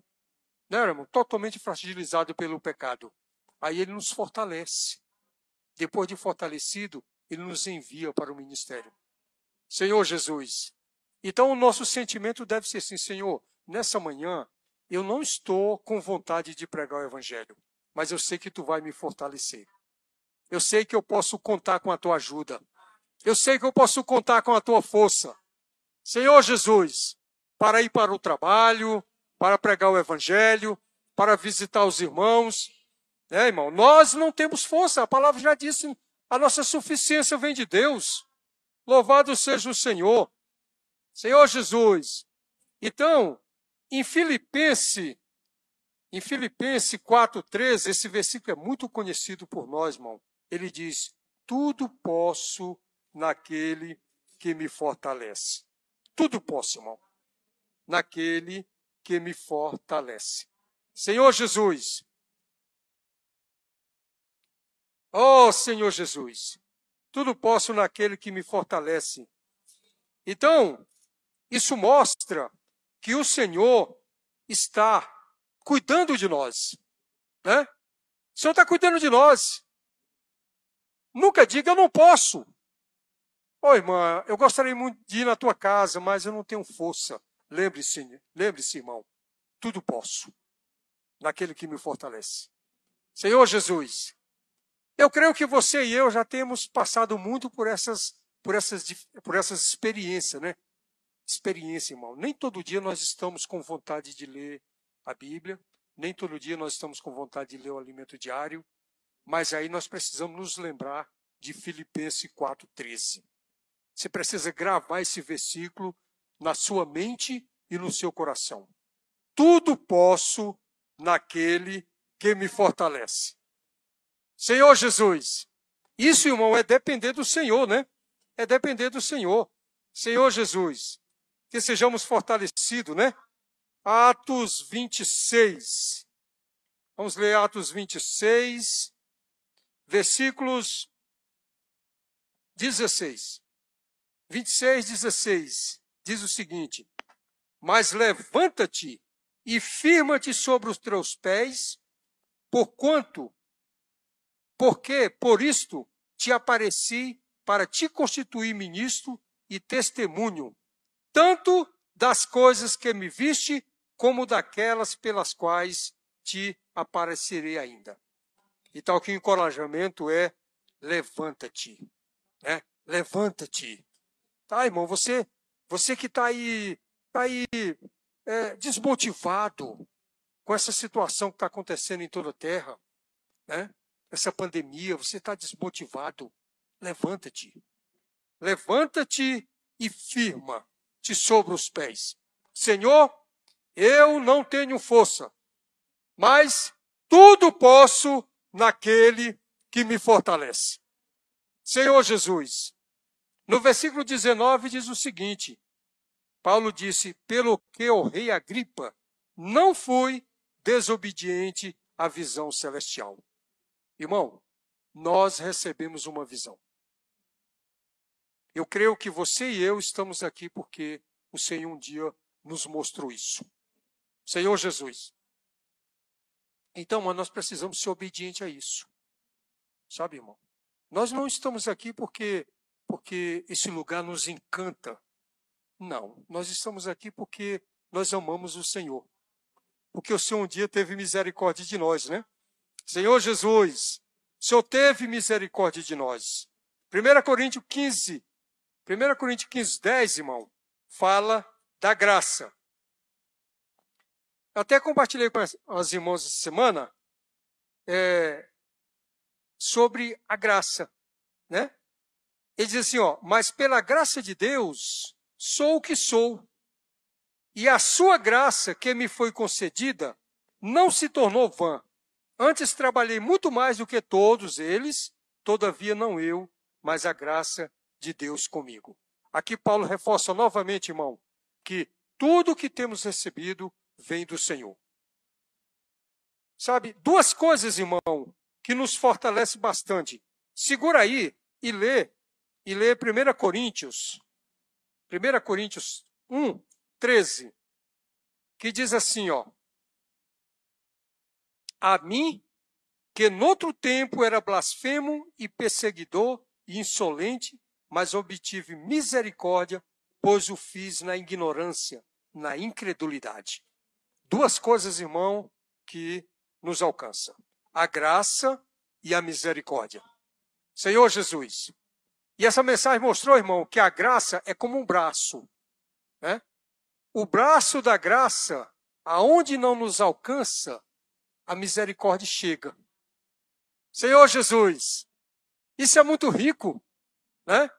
Né, irmão? Totalmente fragilizados pelo pecado. Aí ele nos fortalece. Depois de fortalecido, ele nos envia para o ministério. Senhor Jesus. Então o nosso sentimento deve ser assim, Senhor, nessa manhã eu não estou com vontade de pregar o evangelho, mas eu sei que tu vai me fortalecer. Eu sei que eu posso contar com a tua ajuda. Eu sei que eu posso contar com a tua força. Senhor Jesus, para ir para o trabalho, para pregar o evangelho, para visitar os irmãos. É, irmão, nós não temos força, a palavra já disse, a nossa suficiência vem de Deus. Louvado seja o Senhor. Senhor Jesus. Então, em Filipenses, em Filipenses 4:13, esse versículo é muito conhecido por nós, irmão. Ele diz: "Tudo posso naquele que me fortalece". Tudo posso, irmão. Naquele que me fortalece. Senhor Jesus. Oh, Senhor Jesus. Tudo posso naquele que me fortalece. Então, isso mostra que o Senhor está cuidando de nós. Né? O Senhor está cuidando de nós. Nunca diga, eu não posso. Ô irmã, eu gostaria muito de ir na tua casa, mas eu não tenho força. Lembre-se, lembre-se, irmão, tudo posso naquele que me fortalece. Senhor Jesus, eu creio que você e eu já temos passado muito por essas, por essas, por essas experiências, né? Experiência, irmão. Nem todo dia nós estamos com vontade de ler a Bíblia, nem todo dia nós estamos com vontade de ler o alimento diário, mas aí nós precisamos nos lembrar de Filipenses 4,13. Você precisa gravar esse versículo na sua mente e no seu coração. Tudo posso naquele que me fortalece. Senhor Jesus, isso, irmão, é depender do Senhor, né? É depender do Senhor. Senhor Jesus, que sejamos fortalecidos, né? Atos 26. Vamos ler Atos 26, versículos 16. 26, 16. Diz o seguinte: Mas levanta-te e firma-te sobre os teus pés, porquanto, porque por isto te apareci para te constituir ministro e testemunho tanto das coisas que me viste, como daquelas pelas quais te aparecerei ainda. Então, que o encorajamento é levanta-te, né? Levanta-te. Tá, irmão, você, você que está aí, tá aí é, desmotivado, com essa situação que está acontecendo em toda a terra, né? essa pandemia, você está desmotivado, levanta-te. Levanta-te e firma-te sobre os pés. Senhor, eu não tenho força, mas tudo posso naquele que me fortalece. Senhor Jesus, no versículo 19 diz o seguinte: Paulo disse: Pelo que o rei Agripa não fui desobediente à visão celestial. Irmão, nós recebemos uma visão. Eu creio que você e eu estamos aqui porque o Senhor um dia nos mostrou isso. Senhor Jesus. Então, mas nós precisamos ser obedientes a isso. Sabe, irmão? Nós não estamos aqui porque porque esse lugar nos encanta. Não, nós estamos aqui porque nós amamos o Senhor. Porque o Senhor um dia teve misericórdia de nós, né? Senhor Jesus, o Senhor teve misericórdia de nós. 1 Coríntios 15, 1 Coríntios 15, 10, irmão, fala da graça. Até compartilhei com as irmãs essa semana é, sobre a graça, né? Ele diz assim, ó, mas pela graça de Deus sou o que sou, e a sua graça que me foi concedida não se tornou vã. Antes trabalhei muito mais do que todos eles, todavia não eu, mas a graça de Deus comigo. Aqui Paulo reforça novamente, irmão, que tudo que temos recebido vem do Senhor. Sabe, duas coisas, irmão, que nos fortalece bastante. Segura aí e lê, e lê 1 Coríntios, 1 Coríntios 1, 13, que diz assim, ó, a mim, que noutro tempo era blasfemo e perseguidor e insolente, mas obtive misericórdia, pois o fiz na ignorância, na incredulidade. Duas coisas, irmão, que nos alcançam: a graça e a misericórdia. Senhor Jesus. E essa mensagem mostrou, irmão, que a graça é como um braço. Né? O braço da graça, aonde não nos alcança, a misericórdia chega. Senhor Jesus, isso é muito rico, né?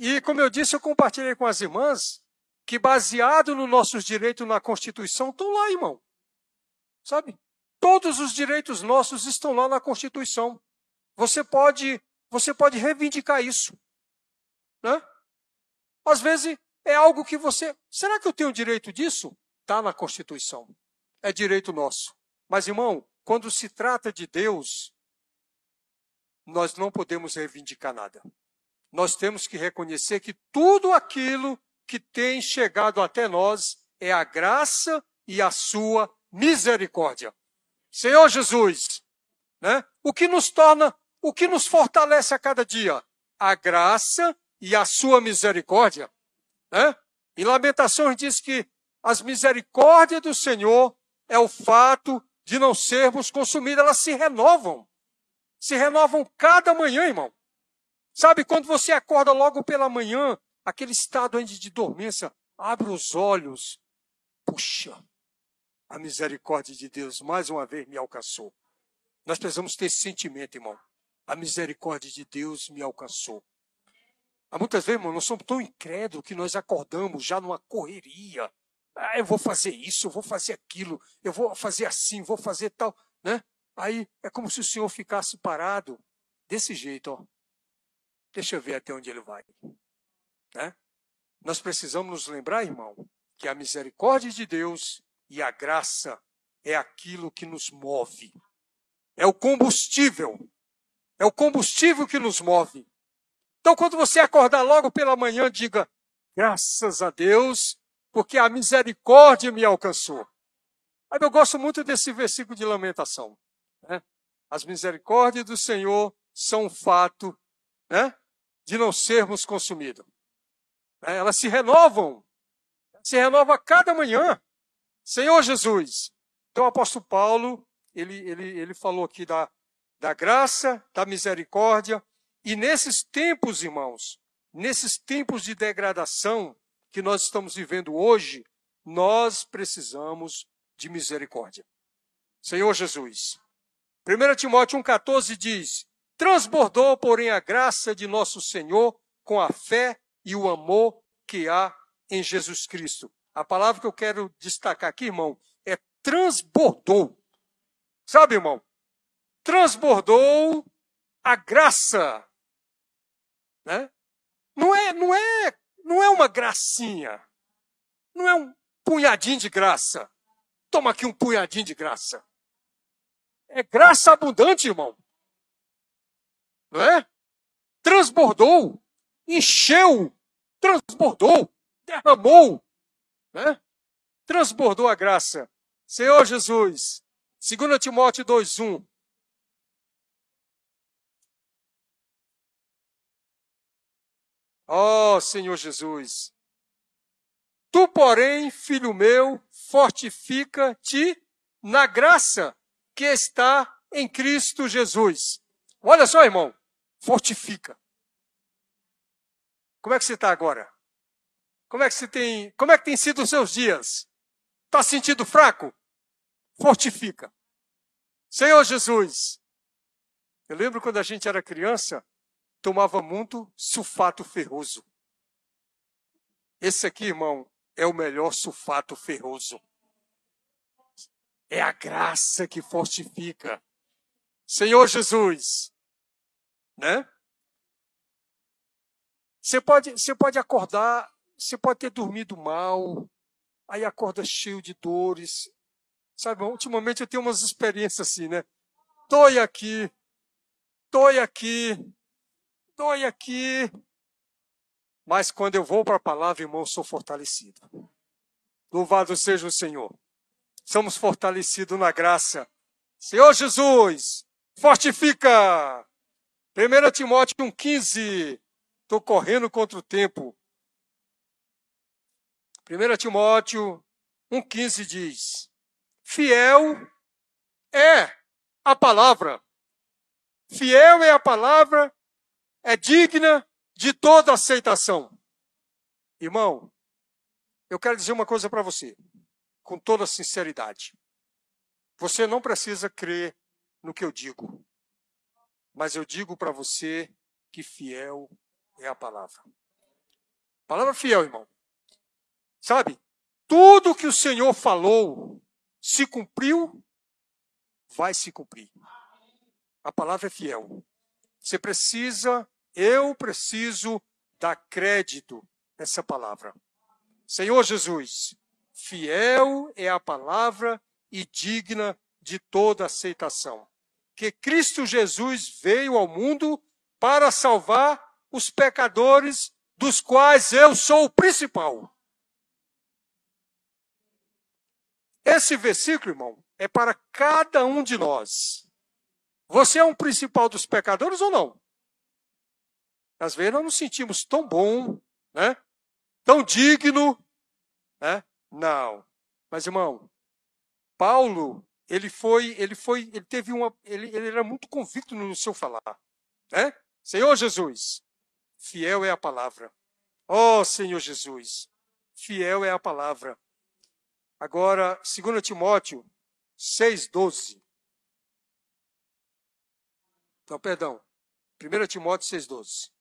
E como eu disse, eu compartilhei com as irmãs que baseado nos nossos direitos na Constituição estão lá, irmão. Sabe? Todos os direitos nossos estão lá na Constituição. Você pode, você pode reivindicar isso, né? Às vezes é algo que você, será que eu tenho direito disso? Está na Constituição. É direito nosso. Mas, irmão, quando se trata de Deus, nós não podemos reivindicar nada. Nós temos que reconhecer que tudo aquilo que tem chegado até nós é a graça e a sua misericórdia. Senhor Jesus, né? O que nos torna, o que nos fortalece a cada dia? A graça e a sua misericórdia, né? Em Lamentações diz que as misericórdias do Senhor é o fato de não sermos consumidos, elas se renovam. Se renovam cada manhã, irmão. Sabe, quando você acorda logo pela manhã, aquele estado ainda de dormência, abre os olhos. Puxa, a misericórdia de Deus mais uma vez me alcançou. Nós precisamos ter esse sentimento, irmão. A misericórdia de Deus me alcançou. Há muitas vezes, irmão, nós somos tão incrédulos que nós acordamos já numa correria, ah, eu vou fazer isso, eu vou fazer aquilo, eu vou fazer assim, vou fazer tal, né? Aí é como se o Senhor ficasse parado desse jeito, ó. Deixa eu ver até onde ele vai. Né? Nós precisamos nos lembrar, irmão, que a misericórdia de Deus e a graça é aquilo que nos move. É o combustível. É o combustível que nos move. Então, quando você acordar logo pela manhã, diga: graças a Deus, porque a misericórdia me alcançou. Eu gosto muito desse versículo de lamentação. Né? As misericórdias do Senhor são um fato né, de não sermos consumidos. Né? Elas se renovam, se renovam a cada manhã. Senhor Jesus. Então o apóstolo Paulo, ele, ele, ele falou aqui da, da graça, da misericórdia, e nesses tempos, irmãos, nesses tempos de degradação, que nós estamos vivendo hoje, nós precisamos de misericórdia. Senhor Jesus. 1 Timóteo 1,14 diz: Transbordou, porém, a graça de nosso Senhor com a fé e o amor que há em Jesus Cristo. A palavra que eu quero destacar aqui, irmão, é transbordou. Sabe, irmão? Transbordou a graça. Né? Não é, não é, não é uma gracinha. Não é um punhadinho de graça. Toma aqui um punhadinho de graça. É graça abundante, irmão. Não é? Transbordou, encheu, transbordou, derramou, né? Transbordou a graça. Senhor Jesus, 2 Timóteo 2:1 Ó oh, Senhor Jesus, tu, porém, filho meu, fortifica-te na graça que está em Cristo Jesus. Olha só, irmão, fortifica. Como é que você está agora? Como é que você tem, como é que tem sido os seus dias? Está sentindo fraco? Fortifica. Senhor Jesus, eu lembro quando a gente era criança, tomava muito sulfato ferroso. Esse aqui, irmão, é o melhor sulfato ferroso. É a graça que fortifica. Senhor Jesus, né? Você pode, você pode acordar, você pode ter dormido mal, aí acorda cheio de dores. Sabe, ultimamente eu tenho umas experiências assim, né? Dói aqui, dói aqui, dói aqui. Mas quando eu vou para a palavra, irmão, sou fortalecido. Louvado seja o Senhor. Somos fortalecidos na graça. Senhor Jesus, fortifica. 1 Timóteo 1,15. Estou correndo contra o tempo. 1 Timóteo 1,15 diz: Fiel é a palavra. Fiel é a palavra é digna de toda aceitação. Irmão, eu quero dizer uma coisa para você, com toda sinceridade. Você não precisa crer no que eu digo, mas eu digo para você que fiel é a palavra. Palavra fiel, irmão. Sabe? Tudo que o Senhor falou se cumpriu, vai se cumprir. A palavra é fiel. Você precisa, eu preciso dar crédito nessa palavra. Senhor Jesus, fiel é a palavra e digna de toda aceitação. Que Cristo Jesus veio ao mundo para salvar os pecadores, dos quais eu sou o principal. Esse versículo, irmão, é para cada um de nós. Você é um principal dos pecadores ou não? Às vezes nós nos sentimos tão bom, né? tão digno. Né? Não. Mas, irmão, Paulo, ele foi, ele foi, ele teve uma, ele, ele era muito convicto no seu falar. Né? Senhor Jesus, fiel é a palavra. Ó oh, Senhor Jesus, fiel é a palavra. Agora, 2 Timóteo 6,12. Não, perdão. 1 Timóteo 6,12.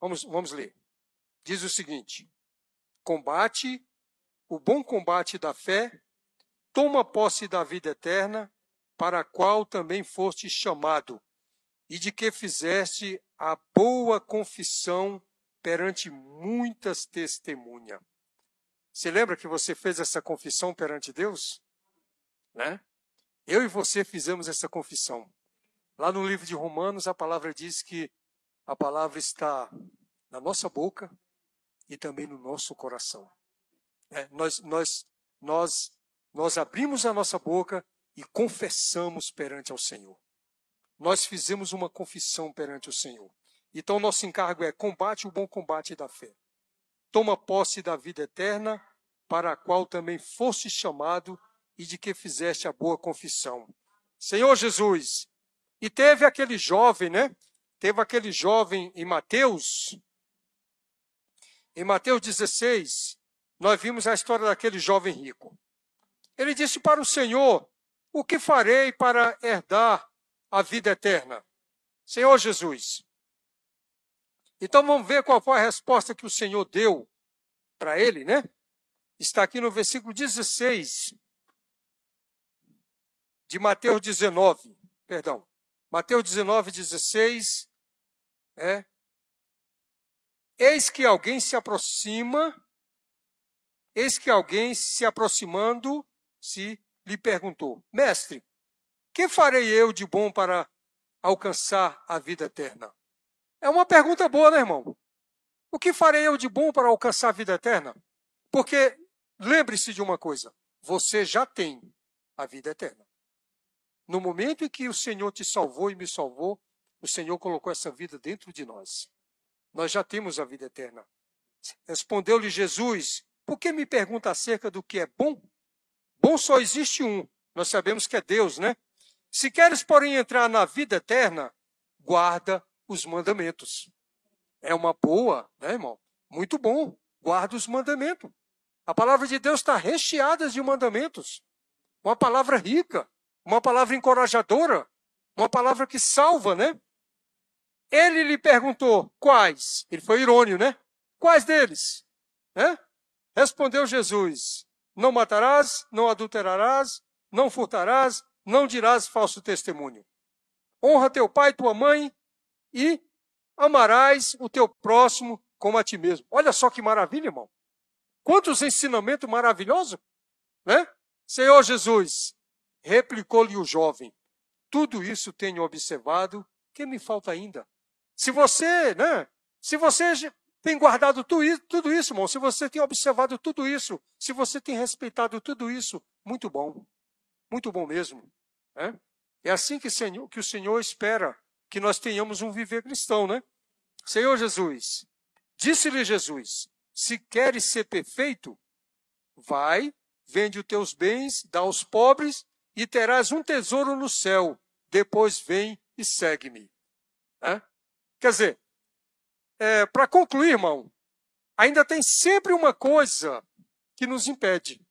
Vamos, vamos ler. Diz o seguinte: Combate o bom combate da fé, toma posse da vida eterna, para a qual também foste chamado, e de que fizeste a boa confissão perante muitas testemunhas. Você lembra que você fez essa confissão perante Deus? Né? Eu e você fizemos essa confissão. Lá no livro de Romanos, a palavra diz que a palavra está na nossa boca e também no nosso coração. É, nós, nós, nós, nós abrimos a nossa boca e confessamos perante ao Senhor. Nós fizemos uma confissão perante o Senhor. Então, nosso encargo é combate o bom combate da fé. Toma posse da vida eterna, para a qual também foste chamado e de que fizeste a boa confissão. Senhor Jesus, e teve aquele jovem, né? Teve aquele jovem em Mateus. Em Mateus 16, nós vimos a história daquele jovem rico. Ele disse para o Senhor: O que farei para herdar a vida eterna? Senhor Jesus. Então vamos ver qual foi a resposta que o Senhor deu para ele, né? Está aqui no versículo 16 de Mateus 19, perdão. Mateus 19, 16, é. Eis que alguém se aproxima, eis que alguém se aproximando, se lhe perguntou: Mestre, que farei eu de bom para alcançar a vida eterna? É uma pergunta boa, né, irmão? O que farei eu de bom para alcançar a vida eterna? Porque lembre-se de uma coisa: você já tem a vida eterna. No momento em que o Senhor te salvou e me salvou, o Senhor colocou essa vida dentro de nós. Nós já temos a vida eterna. Respondeu-lhe Jesus: Por que me pergunta acerca do que é bom? Bom só existe um. Nós sabemos que é Deus, né? Se queres, porém, entrar na vida eterna, guarda os mandamentos. É uma boa, né, irmão? Muito bom. Guarda os mandamentos. A palavra de Deus está recheada de mandamentos. Uma palavra rica, uma palavra encorajadora, uma palavra que salva, né? Ele lhe perguntou quais. Ele foi irônio, né? Quais deles? Né? Respondeu Jesus: Não matarás, não adulterarás, não furtarás, não dirás falso testemunho. Honra teu pai e tua mãe e amarás o teu próximo como a ti mesmo. Olha só que maravilha, irmão. Quantos ensinamentos maravilhosos, né? Senhor Jesus, replicou-lhe o jovem, tudo isso tenho observado, que me falta ainda? Se você, né? Se você tem guardado tudo isso, irmão, se você tem observado tudo isso, se você tem respeitado tudo isso, muito bom. Muito bom mesmo. Né? É assim que, Senhor, que o Senhor espera que nós tenhamos um viver cristão, né? Senhor Jesus, disse-lhe Jesus: se queres ser perfeito, vai, vende os teus bens, dá aos pobres e terás um tesouro no céu. Depois vem e segue-me. Quer dizer, é, para concluir, irmão, ainda tem sempre uma coisa que nos impede.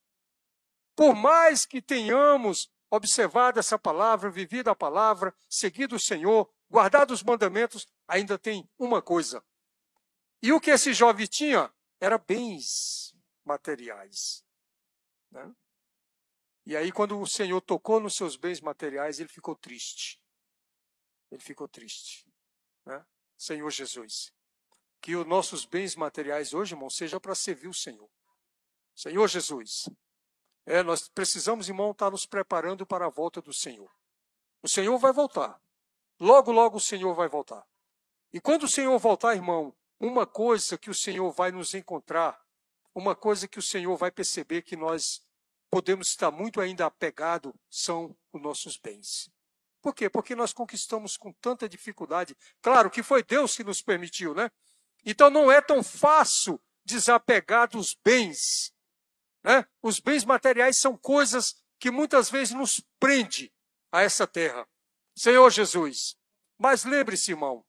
Por mais que tenhamos observado essa palavra, vivido a palavra, seguido o Senhor, guardado os mandamentos, ainda tem uma coisa. E o que esse jovem tinha era bens materiais. Né? E aí, quando o Senhor tocou nos seus bens materiais, ele ficou triste. Ele ficou triste. Né? Senhor Jesus, que os nossos bens materiais hoje, irmão, seja para servir o Senhor. Senhor Jesus, é, nós precisamos, irmão, estar nos preparando para a volta do Senhor. O Senhor vai voltar. Logo, logo o Senhor vai voltar. E quando o Senhor voltar, irmão, uma coisa que o Senhor vai nos encontrar, uma coisa que o Senhor vai perceber que nós podemos estar muito ainda apegado são os nossos bens. Por quê? Porque nós conquistamos com tanta dificuldade. Claro que foi Deus que nos permitiu, né? Então não é tão fácil desapegar dos bens. Né? Os bens materiais são coisas que muitas vezes nos prende a essa terra. Senhor Jesus, mas lembre-se, irmão,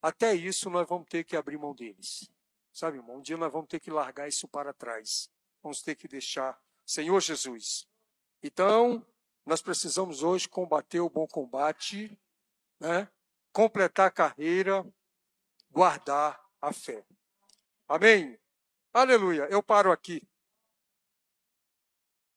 até isso nós vamos ter que abrir mão deles. Sabe, irmão, um dia nós vamos ter que largar isso para trás. Vamos ter que deixar Senhor Jesus. Então, nós precisamos hoje combater o bom combate, né? completar a carreira, guardar a fé. Amém? Aleluia. Eu paro aqui.